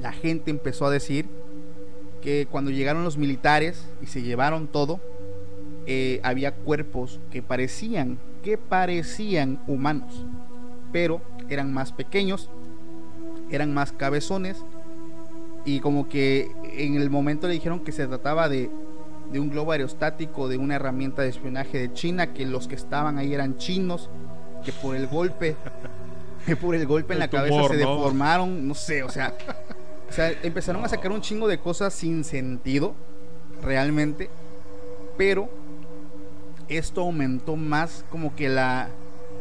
S1: La gente empezó a decir que cuando llegaron los militares y se llevaron todo, eh, había cuerpos que parecían, que parecían humanos, pero eran más pequeños, eran más cabezones y como que en el momento le dijeron que se trataba de, de un globo aerostático, de una herramienta de espionaje de China, que los que estaban ahí eran chinos, que por el golpe, que por el golpe en la cabeza se
S2: ¿no?
S1: deformaron, no sé, o sea, o sea, empezaron a sacar un chingo de cosas sin sentido, realmente, pero esto aumentó más como que la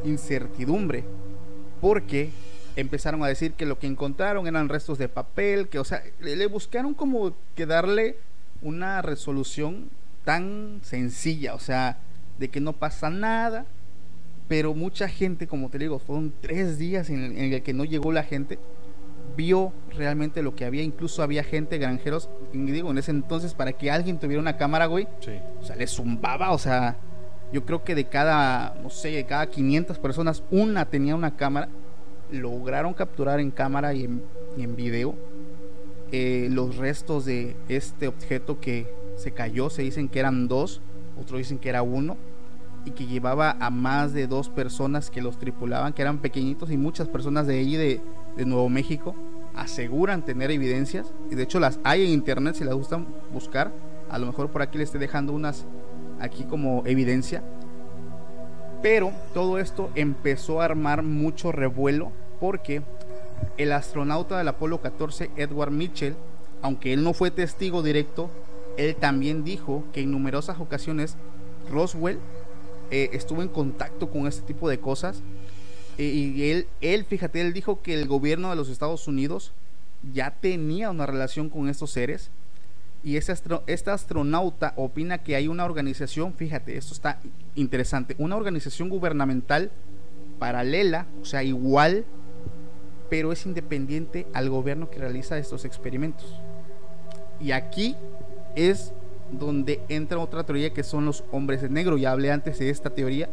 S1: incertidumbre, porque empezaron a decir que lo que encontraron eran restos de papel, que, o sea, le, buscaron como que darle una resolución tan sencilla, o sea, de que no pasa nada, pero mucha gente, como te digo, fueron tres días en el que no llegó la gente, vio realmente lo que había, incluso había gente, granjeros, digo, en ese entonces, para que alguien tuviera una cámara, güey,
S2: Sí.
S1: o sea, le zumbaba, o sea, yo creo que de cada, no sé, de cada 500 personas, una tenía una cámara. Lograron capturar en cámara y en, y en video eh, los restos de este objeto que se cayó. Se dicen que eran dos, otros dicen que era uno, y que llevaba a más de dos personas que los tripulaban, que eran pequeñitos, y muchas personas de allí, de, de Nuevo México, aseguran tener evidencias. Y de hecho las hay en internet si las gustan buscar. A lo mejor por aquí les estoy dejando unas aquí como evidencia. Pero todo esto empezó a armar mucho revuelo porque el astronauta del Apolo 14, Edward Mitchell, aunque él no fue testigo directo, él también dijo que en numerosas ocasiones Roswell eh, estuvo en contacto con este tipo de cosas. Y él, él, fíjate, él dijo que el gobierno de los Estados Unidos ya tenía una relación con estos seres y ese astro- este astronauta opina que hay una organización, fíjate, esto está interesante, una organización gubernamental paralela, o sea, igual, pero es independiente al gobierno que realiza estos experimentos. Y aquí es donde entra otra teoría que son los hombres de negro. Ya hablé antes de esta teoría.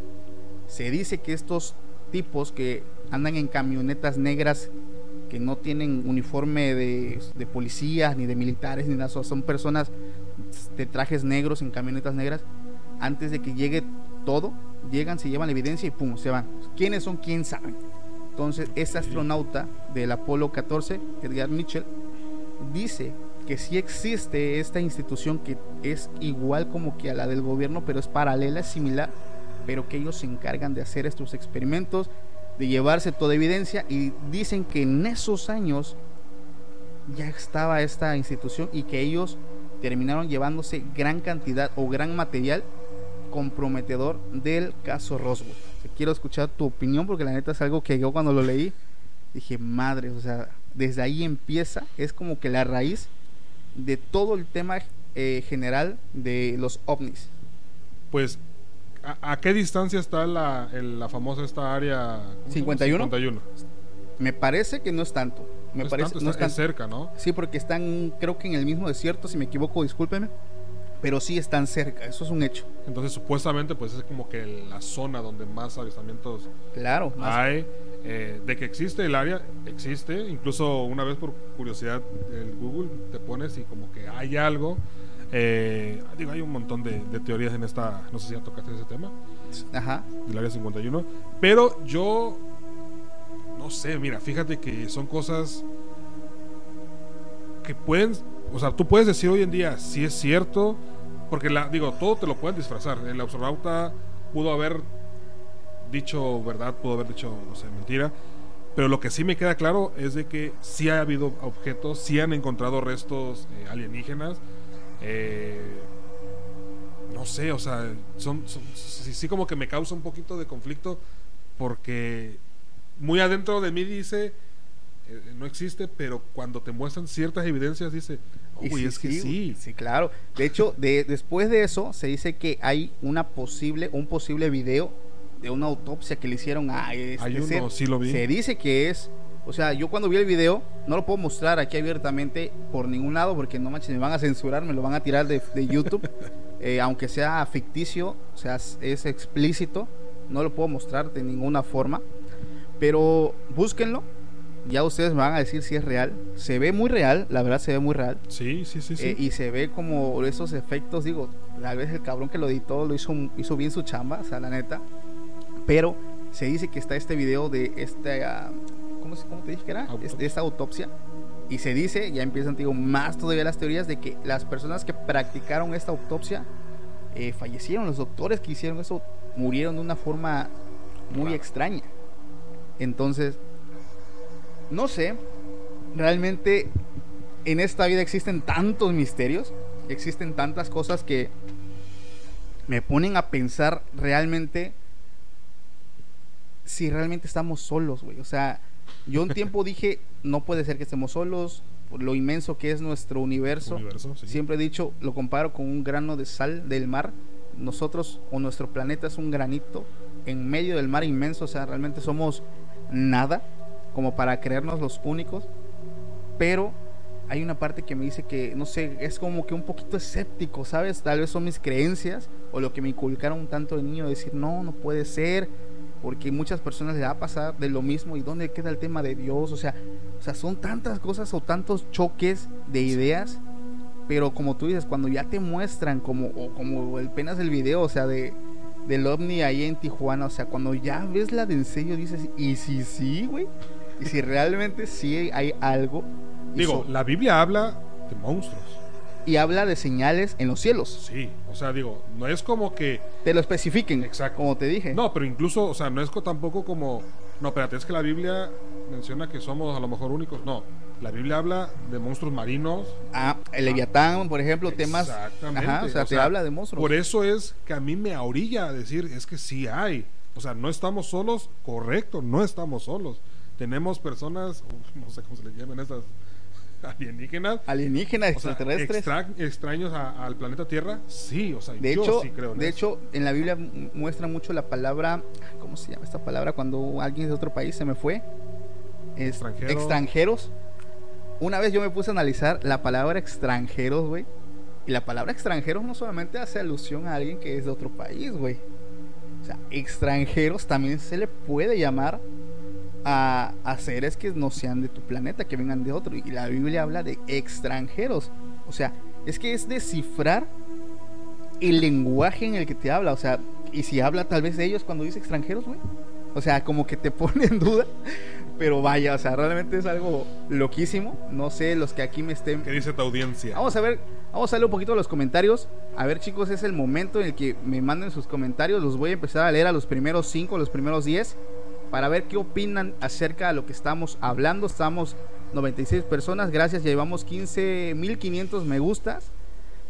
S1: Se dice que estos tipos que andan en camionetas negras que no tienen uniforme de, de policías ni de militares ni nada, son personas de trajes negros en camionetas negras. Antes de que llegue todo, llegan, se llevan la evidencia y pum, se van. ¿Quiénes son? ¿Quién saben? Entonces, este astronauta del Apolo 14, Edgar Mitchell, dice que sí existe esta institución que es igual como que a la del gobierno, pero es paralela, similar, pero que ellos se encargan de hacer estos experimentos, de llevarse toda evidencia y dicen que en esos años ya estaba esta institución y que ellos terminaron llevándose gran cantidad o gran material comprometedor del caso Roswell. Quiero escuchar tu opinión porque la neta es algo que yo cuando lo leí dije, madre, o sea, desde ahí empieza, es como que la raíz de todo el tema eh, general de los ovnis.
S2: Pues, ¿a, qué distancia está la, la famosa esta área
S1: 51? 51? Me parece que no es tanto. Me
S2: no
S1: parece
S2: tanto, no está, cerca, ¿no?
S1: Sí, porque están, creo que en el mismo desierto, si me equivoco, discúlpeme. Pero sí están cerca, eso es un hecho.
S2: Entonces, supuestamente, pues es como que la zona donde más avistamientos
S1: claro,
S2: hay. Eh, de que existe el área, existe. Incluso una vez por curiosidad, el Google te pones y como que hay algo. Eh, digo, hay un montón de, teorías en esta. No sé si ya tocaste ese tema.
S1: Ajá.
S2: Del área 51. Pero yo. No sé, mira, fíjate que son cosas que pueden. O sea, tú puedes decir hoy en día si es cierto. Porque, la, digo, todo te lo pueden disfrazar. El astronauta pudo haber dicho verdad, pudo haber dicho, no sé, mentira. Pero lo que sí me queda claro es de que sí ha habido objetos, sí han encontrado restos eh, alienígenas. Eh, no sé, o sea, son, sí, como que me causa un poquito de conflicto porque muy adentro de mí dice, eh, no existe, pero cuando te muestran ciertas evidencias dice, uy, es que sí.
S1: Sí, claro. De hecho, de, después de eso se dice que hay una posible, un posible video de una autopsia que le hicieron a
S2: este sí lo vi.
S1: Se dice que es, o sea, yo cuando vi el video, no lo puedo mostrar aquí abiertamente por ningún lado, porque no manches, me van a censurar, me lo van a tirar de, YouTube, eh, aunque sea ficticio, o sea, es explícito, no lo puedo mostrar de ninguna forma, pero búsquenlo, ya ustedes me van a decir si es real. Se ve muy real, la verdad se ve muy real.
S2: Sí, sí, sí. sí.
S1: Eh, y se ve como esos efectos, digo, tal vez el cabrón que lo editó lo hizo, hizo bien su chamba, o sea, la neta. Pero se dice que está este video de esta, ¿cómo, te dije que era? De esta autopsia. Y se dice, ya empiezan, digo, más todavía las teorías de que las personas que practicaron esta autopsia eh, fallecieron. Los doctores que hicieron eso murieron de una forma muy extraña. Entonces, no sé, realmente en esta vida existen tantos misterios, existen tantas cosas que me ponen a pensar realmente si realmente estamos solos, güey. O sea, yo un tiempo dije, no puede ser que estemos solos, por lo inmenso que es nuestro universo. Siempre he dicho, lo comparo con un grano de sal del mar. Nosotros o nuestro planeta es un granito en medio del mar inmenso, o sea, realmente somos nada como para creernos los únicos. Pero hay una parte que me dice que, no sé, es como que un poquito escéptico, ¿sabes? Tal vez son mis creencias o lo que me inculcaron un tanto de niño, decir, no, no puede ser porque muchas personas le va a pasar de lo mismo y dónde queda el tema de Dios, o sea, o sea, son tantas cosas o tantos choques de ideas, pero como tú dices, cuando ya te muestran como o como el penas del video, o sea, de del ovni ahí en Tijuana, o sea, cuando ya ves la de en serio dices, ¿y si sí, güey? ¿Y si realmente sí hay algo?
S2: Digo, la Biblia habla de monstruos
S1: y habla de señales en los cielos.
S2: Sí, o sea, digo, no es como que...
S1: Te lo especifiquen, Exacto. como te dije.
S2: No, pero incluso, o sea, no es tampoco como... No, espérate, es que la Biblia menciona que somos a lo mejor únicos. No, la Biblia habla de monstruos marinos.
S1: Ah, el Leviatán, por ejemplo, temas...
S2: Exactamente.
S1: Ajá, o sea, te habla de monstruos.
S2: Por eso es que a mí me orilla a decir, es que sí hay. O sea, no estamos solos, correcto, no estamos solos. Tenemos personas, no sé cómo se les llaman estas alienígenas.
S1: Alienígenas extraterrestres.
S2: extraños al planeta Tierra, sí, o sea,
S1: de
S2: yo
S1: hecho,
S2: sí creo
S1: en De hecho, en la Biblia muestra mucho la palabra, ¿cómo se llama esta palabra? Cuando alguien de otro país se me fue. Extranjeros. Una vez yo me puse a analizar la palabra extranjeros, güey. Y la palabra extranjeros no solamente hace alusión a alguien que es de otro país, güey. O sea, extranjeros también se le puede llamar a, seres que no sean de tu planeta, que vengan de otro. Y la Biblia habla de extranjeros. O sea, es que es descifrar el lenguaje en el que te habla. O sea, y si habla tal vez de ellos cuando dice extranjeros, güey. O sea, como que te pone en duda. Pero vaya, o sea, realmente es algo loquísimo. No sé, los que aquí me estén.
S2: ¿Qué dice tu audiencia?
S1: Vamos a ver, vamos a leer un poquito los comentarios. A ver, chicos, es el momento en el que me manden sus comentarios. Los voy a empezar a leer a los primeros 5, los primeros 10, para ver qué opinan acerca de lo que estamos hablando. Estamos 96 personas, gracias, ya llevamos 15.500 me gustas.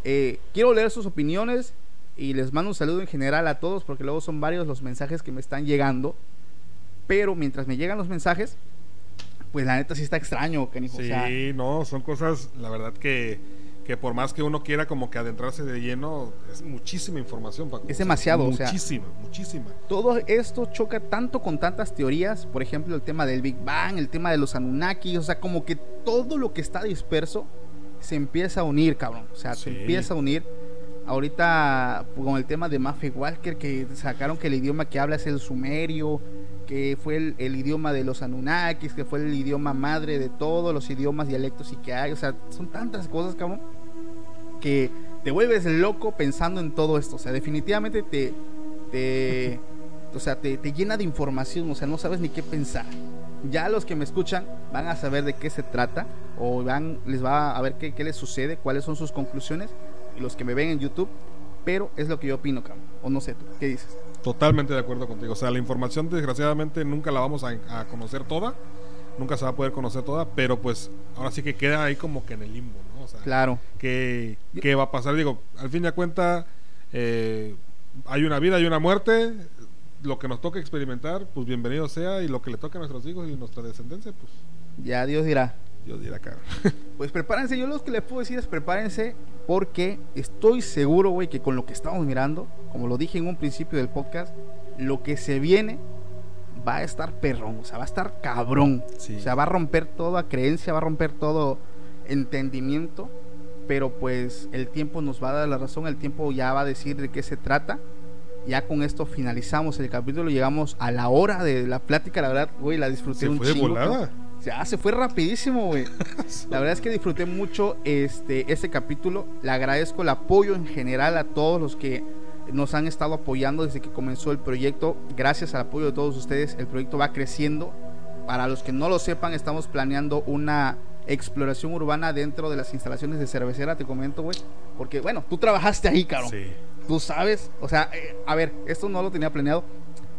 S1: Eh, quiero leer sus opiniones y les mando un saludo en general a todos porque luego son varios los mensajes que me están llegando. Pero mientras me llegan los mensajes, pues la neta sí está extraño, Canijo.
S2: Sí, no, son cosas, la verdad que, que por más que uno quiera como que adentrarse de lleno, es muchísima información, Paco.
S1: Es
S2: O sea,
S1: demasiado, o sea.
S2: Muchísima, muchísima.
S1: todo esto choca tanto con tantas teorías, por ejemplo, el tema del Big Bang, el tema de los Anunnaki, o sea, como que todo lo que está disperso se empieza a unir, cabrón. O sea,
S2: Sí.
S1: se empieza a unir. Ahorita con el tema de Maffei Walker, que sacaron que el idioma que habla es el sumerio, que fue el, el idioma de los Anunnakis, que fue el idioma madre de todos los idiomas, dialectos y que hay. O sea, son tantas cosas, cabrón, que te vuelves loco pensando en todo esto. O sea, definitivamente te, o sea, te, llena de información. O sea, no sabes ni qué pensar. Ya los que me escuchan van a saber de qué se trata o van, les va a ver qué, les sucede, cuáles son sus conclusiones. Y los que me ven en YouTube, pero es lo que yo opino, cabrón. O no sé tú, ¿qué dices?
S2: Totalmente de acuerdo contigo. O sea, la información desgraciadamente nunca la vamos a, a conocer toda. Nunca se va a poder conocer toda, pero pues ahora sí que queda ahí como que en el limbo. O sea,
S1: Claro.
S2: ¿qué, qué va a pasar? Digo, al fin de cuentas, eh, hay una vida, hay una muerte. Lo que nos toca experimentar, pues bienvenido sea. Y lo que le toca a nuestros hijos y nuestra descendencia, pues
S1: Ya Dios dirá.
S2: Dios dirá acá.
S1: Pues prepárense, yo lo que les puedo decir es prepárense porque estoy seguro, güey, que con lo que estamos mirando, como lo dije en un principio del podcast, lo que se viene va a estar perrón, o sea, va a estar cabrón.
S2: Sí.
S1: O sea, va a romper toda creencia, va a romper todo entendimiento, pero pues el tiempo nos va a dar la razón, el tiempo ya va a decir de qué se trata. Ya con esto finalizamos el capítulo, llegamos a la hora de la plática, la verdad, güey, la disfruté
S2: Se
S1: un
S2: fue
S1: chingo,
S2: volada.
S1: Ya, se fue rapidísimo, güey. La verdad es que disfruté mucho este, este capítulo. Le agradezco el apoyo en general a todos los que nos han estado apoyando desde que comenzó el proyecto. Gracias al apoyo de todos ustedes, el proyecto va creciendo. Para los que no lo sepan, estamos planeando una exploración urbana dentro de las instalaciones de cervecera, te comento, güey. Porque, bueno, tú trabajaste ahí, caro.
S2: Sí.
S1: Tú sabes, o sea, eh, a ver, esto no lo tenía planeado.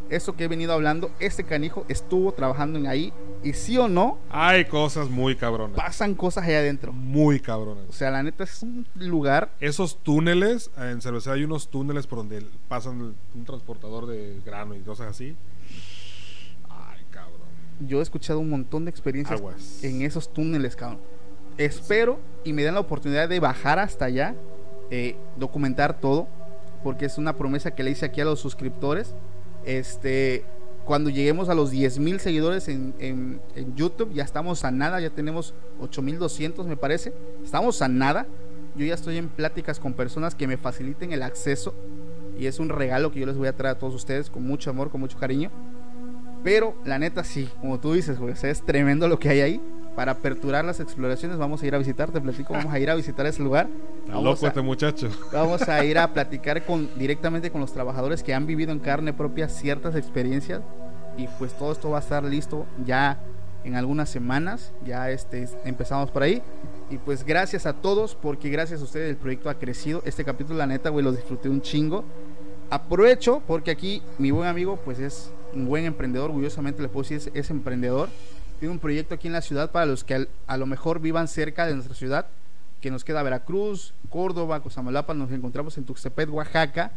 S1: Esto que he venido hablando, este canijo estuvo trabajando en ahí. Y sí o no,
S2: Hay cosas muy cabronas.
S1: pasan cosas allá adentro.
S2: Muy cabronas.
S1: O sea, la neta es un lugar.
S2: Esos túneles, en cerveza hay unos túneles por donde pasan un transportador de grano y cosas así.
S1: Yo he escuchado un montón de experiencias
S2: Aguas.
S1: en esos túneles, cabrón. Espero y me den la oportunidad de bajar hasta allá, eh, documentar todo, porque es una promesa que le hice aquí a los suscriptores. Este, cuando lleguemos a los 10 mil seguidores en, en- en YouTube, ya estamos a nada, ya tenemos 8200 me parece. Estamos a nada. Yo ya estoy en pláticas con personas que me faciliten el acceso y es un regalo que yo les voy a traer a todos ustedes con mucho amor, con mucho cariño. Pero la neta sí, como tú dices, güey, o sea, es tremendo lo que hay ahí. Para aperturar las exploraciones vamos a ir a visitar, te platico, vamos a ir a visitar ese lugar.
S2: Está
S1: Vamos
S2: loco
S1: a-
S2: este muchacho.
S1: Vamos a ir a platicar con, directamente con los trabajadores que han vivido en carne propia ciertas experiencias y pues todo esto va a estar listo ya en algunas semanas, ya este, empezamos por ahí y pues gracias a todos porque gracias a ustedes el proyecto ha crecido, este capítulo la neta güey lo disfruté un chingo, aprovecho porque aquí mi buen amigo pues es un buen emprendedor, orgullosamente le puedo decir es, es emprendedor, tiene un proyecto aquí en la ciudad para los que al- a lo mejor vivan cerca de nuestra ciudad que nos queda Veracruz, Córdoba, Cosamaloapan, nos encontramos en Tuxtepec, Oaxaca.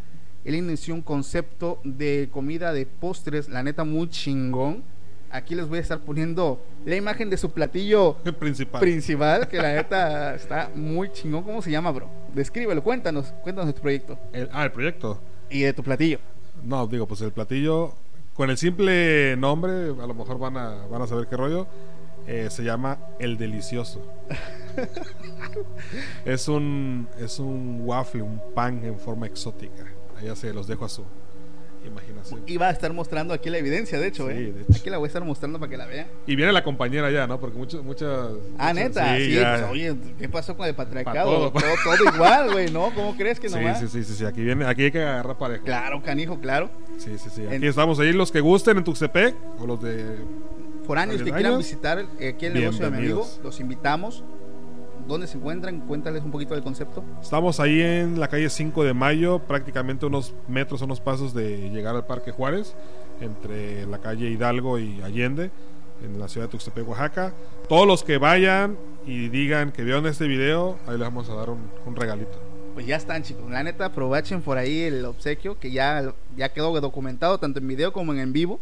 S1: Él inició un concepto de comida de postres, la neta muy chingón. Aquí les voy a estar poniendo la imagen de su platillo
S2: Principal.
S1: principal, que la neta está muy chingón. ¿Cómo se llama, bro? Descríbelo, cuéntanos, cuéntanos de tu proyecto
S2: El- ah, el proyecto.
S1: y de tu platillo.
S2: No, digo, pues el platillo, con el simple nombre, a lo mejor van a, van a saber qué rollo. eh, se llama El Delicioso. es un es un waffle, un pan en forma exótica. Allá se los dejo a su Imaginación.
S1: Y va a estar mostrando aquí la evidencia, de hecho,
S2: Sí,
S1: ¿eh?
S2: de hecho.
S1: Aquí la voy a estar mostrando para que la vean.
S2: Y viene la compañera ya, ¿no? Porque muchas, muchas.
S1: Ah,
S2: muchas-
S1: neta. Sí, pues, oye, ¿qué pasó con el patriarcado?
S2: todo.
S1: Todo, todo igual, güey, ¿no? ¿Cómo crees que
S2: sí,
S1: no va?
S2: sí, sí, sí, sí, Aquí viene, aquí hay que agarrar parejo.
S1: Claro, canijo, claro.
S2: Sí, sí, sí. Aquí
S1: En-
S2: estamos ahí los que gusten en Tuxtepec o los de
S1: Foráneos que quieran visitar eh, aquí el negocio de mi amigo, los invitamos. ¿Dónde se encuentran? Cuéntales un poquito del concepto.
S2: Estamos ahí en la calle 5 de Mayo, prácticamente unos metros, unos pasos de llegar al Parque Juárez, entre la calle Hidalgo y Allende, en la ciudad de Tuxtepec, Oaxaca. Todos los que vayan y digan que vieron este video, ahí les vamos a dar un, un regalito.
S1: Pues ya están, chicos. La neta, aprovechen por ahí el obsequio que ya, ya quedó documentado tanto en video como en en vivo.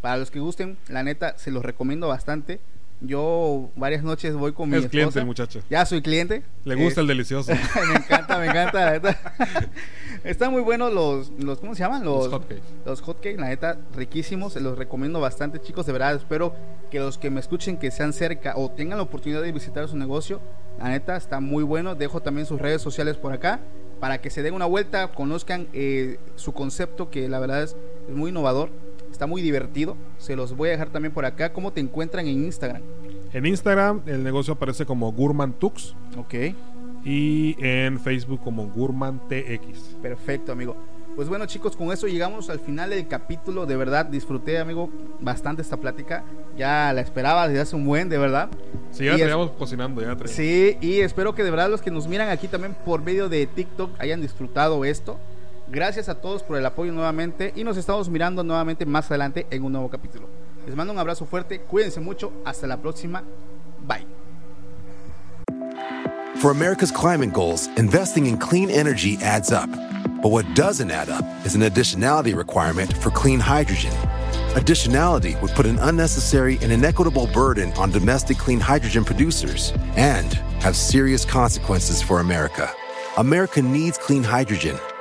S1: Para los que gusten, la neta, se los recomiendo bastante. Yo varias noches voy con mi
S2: Es cliente el muchacho.
S1: Ya soy cliente.
S2: Le gusta el delicioso.
S1: me encanta, me encanta. Están muy buenos los, los ¿cómo se llaman?
S2: Los hotcakes.
S1: Los hotcakes, la neta, riquísimos. Se los recomiendo bastante, chicos. De verdad, espero que los que me escuchen que sean cerca o tengan la oportunidad de visitar su negocio, la neta, está muy bueno. Dejo también sus redes sociales por acá para que se den una vuelta, conozcan eh, su concepto, que la verdad es, es muy innovador. Está muy divertido. Se los voy a dejar también por acá. ¿Cómo te encuentran en Instagram?
S2: En Instagram el negocio aparece como Gurman Tux
S1: Ok.
S2: y en Facebook como Gurman TX.
S1: Perfecto, amigo. Pues bueno, chicos, con eso llegamos al final del capítulo. De verdad, disfruté, amigo, bastante esta plática. Ya la esperaba desde hace un buen, de verdad.
S2: Sí, ya
S1: Y es-
S2: traíamos cocinando, ya traíamos.
S1: Sí, y espero que de verdad los que nos miran aquí también por medio de TikTok hayan disfrutado esto. Gracias a todos por el apoyo nuevamente y nos estamos mirando nuevamente más adelante en un nuevo capítulo. Les mando un abrazo fuerte, cuídense mucho, hasta la próxima. Bye.
S3: For America's climate goals, investing in clean energy adds up. But what doesn't add up is an additionality requirement for clean hydrogen. Additionality would put an unnecessary and inequitable burden on domestic clean hydrogen producers and have serious consequences for America. America needs clean hydrogen,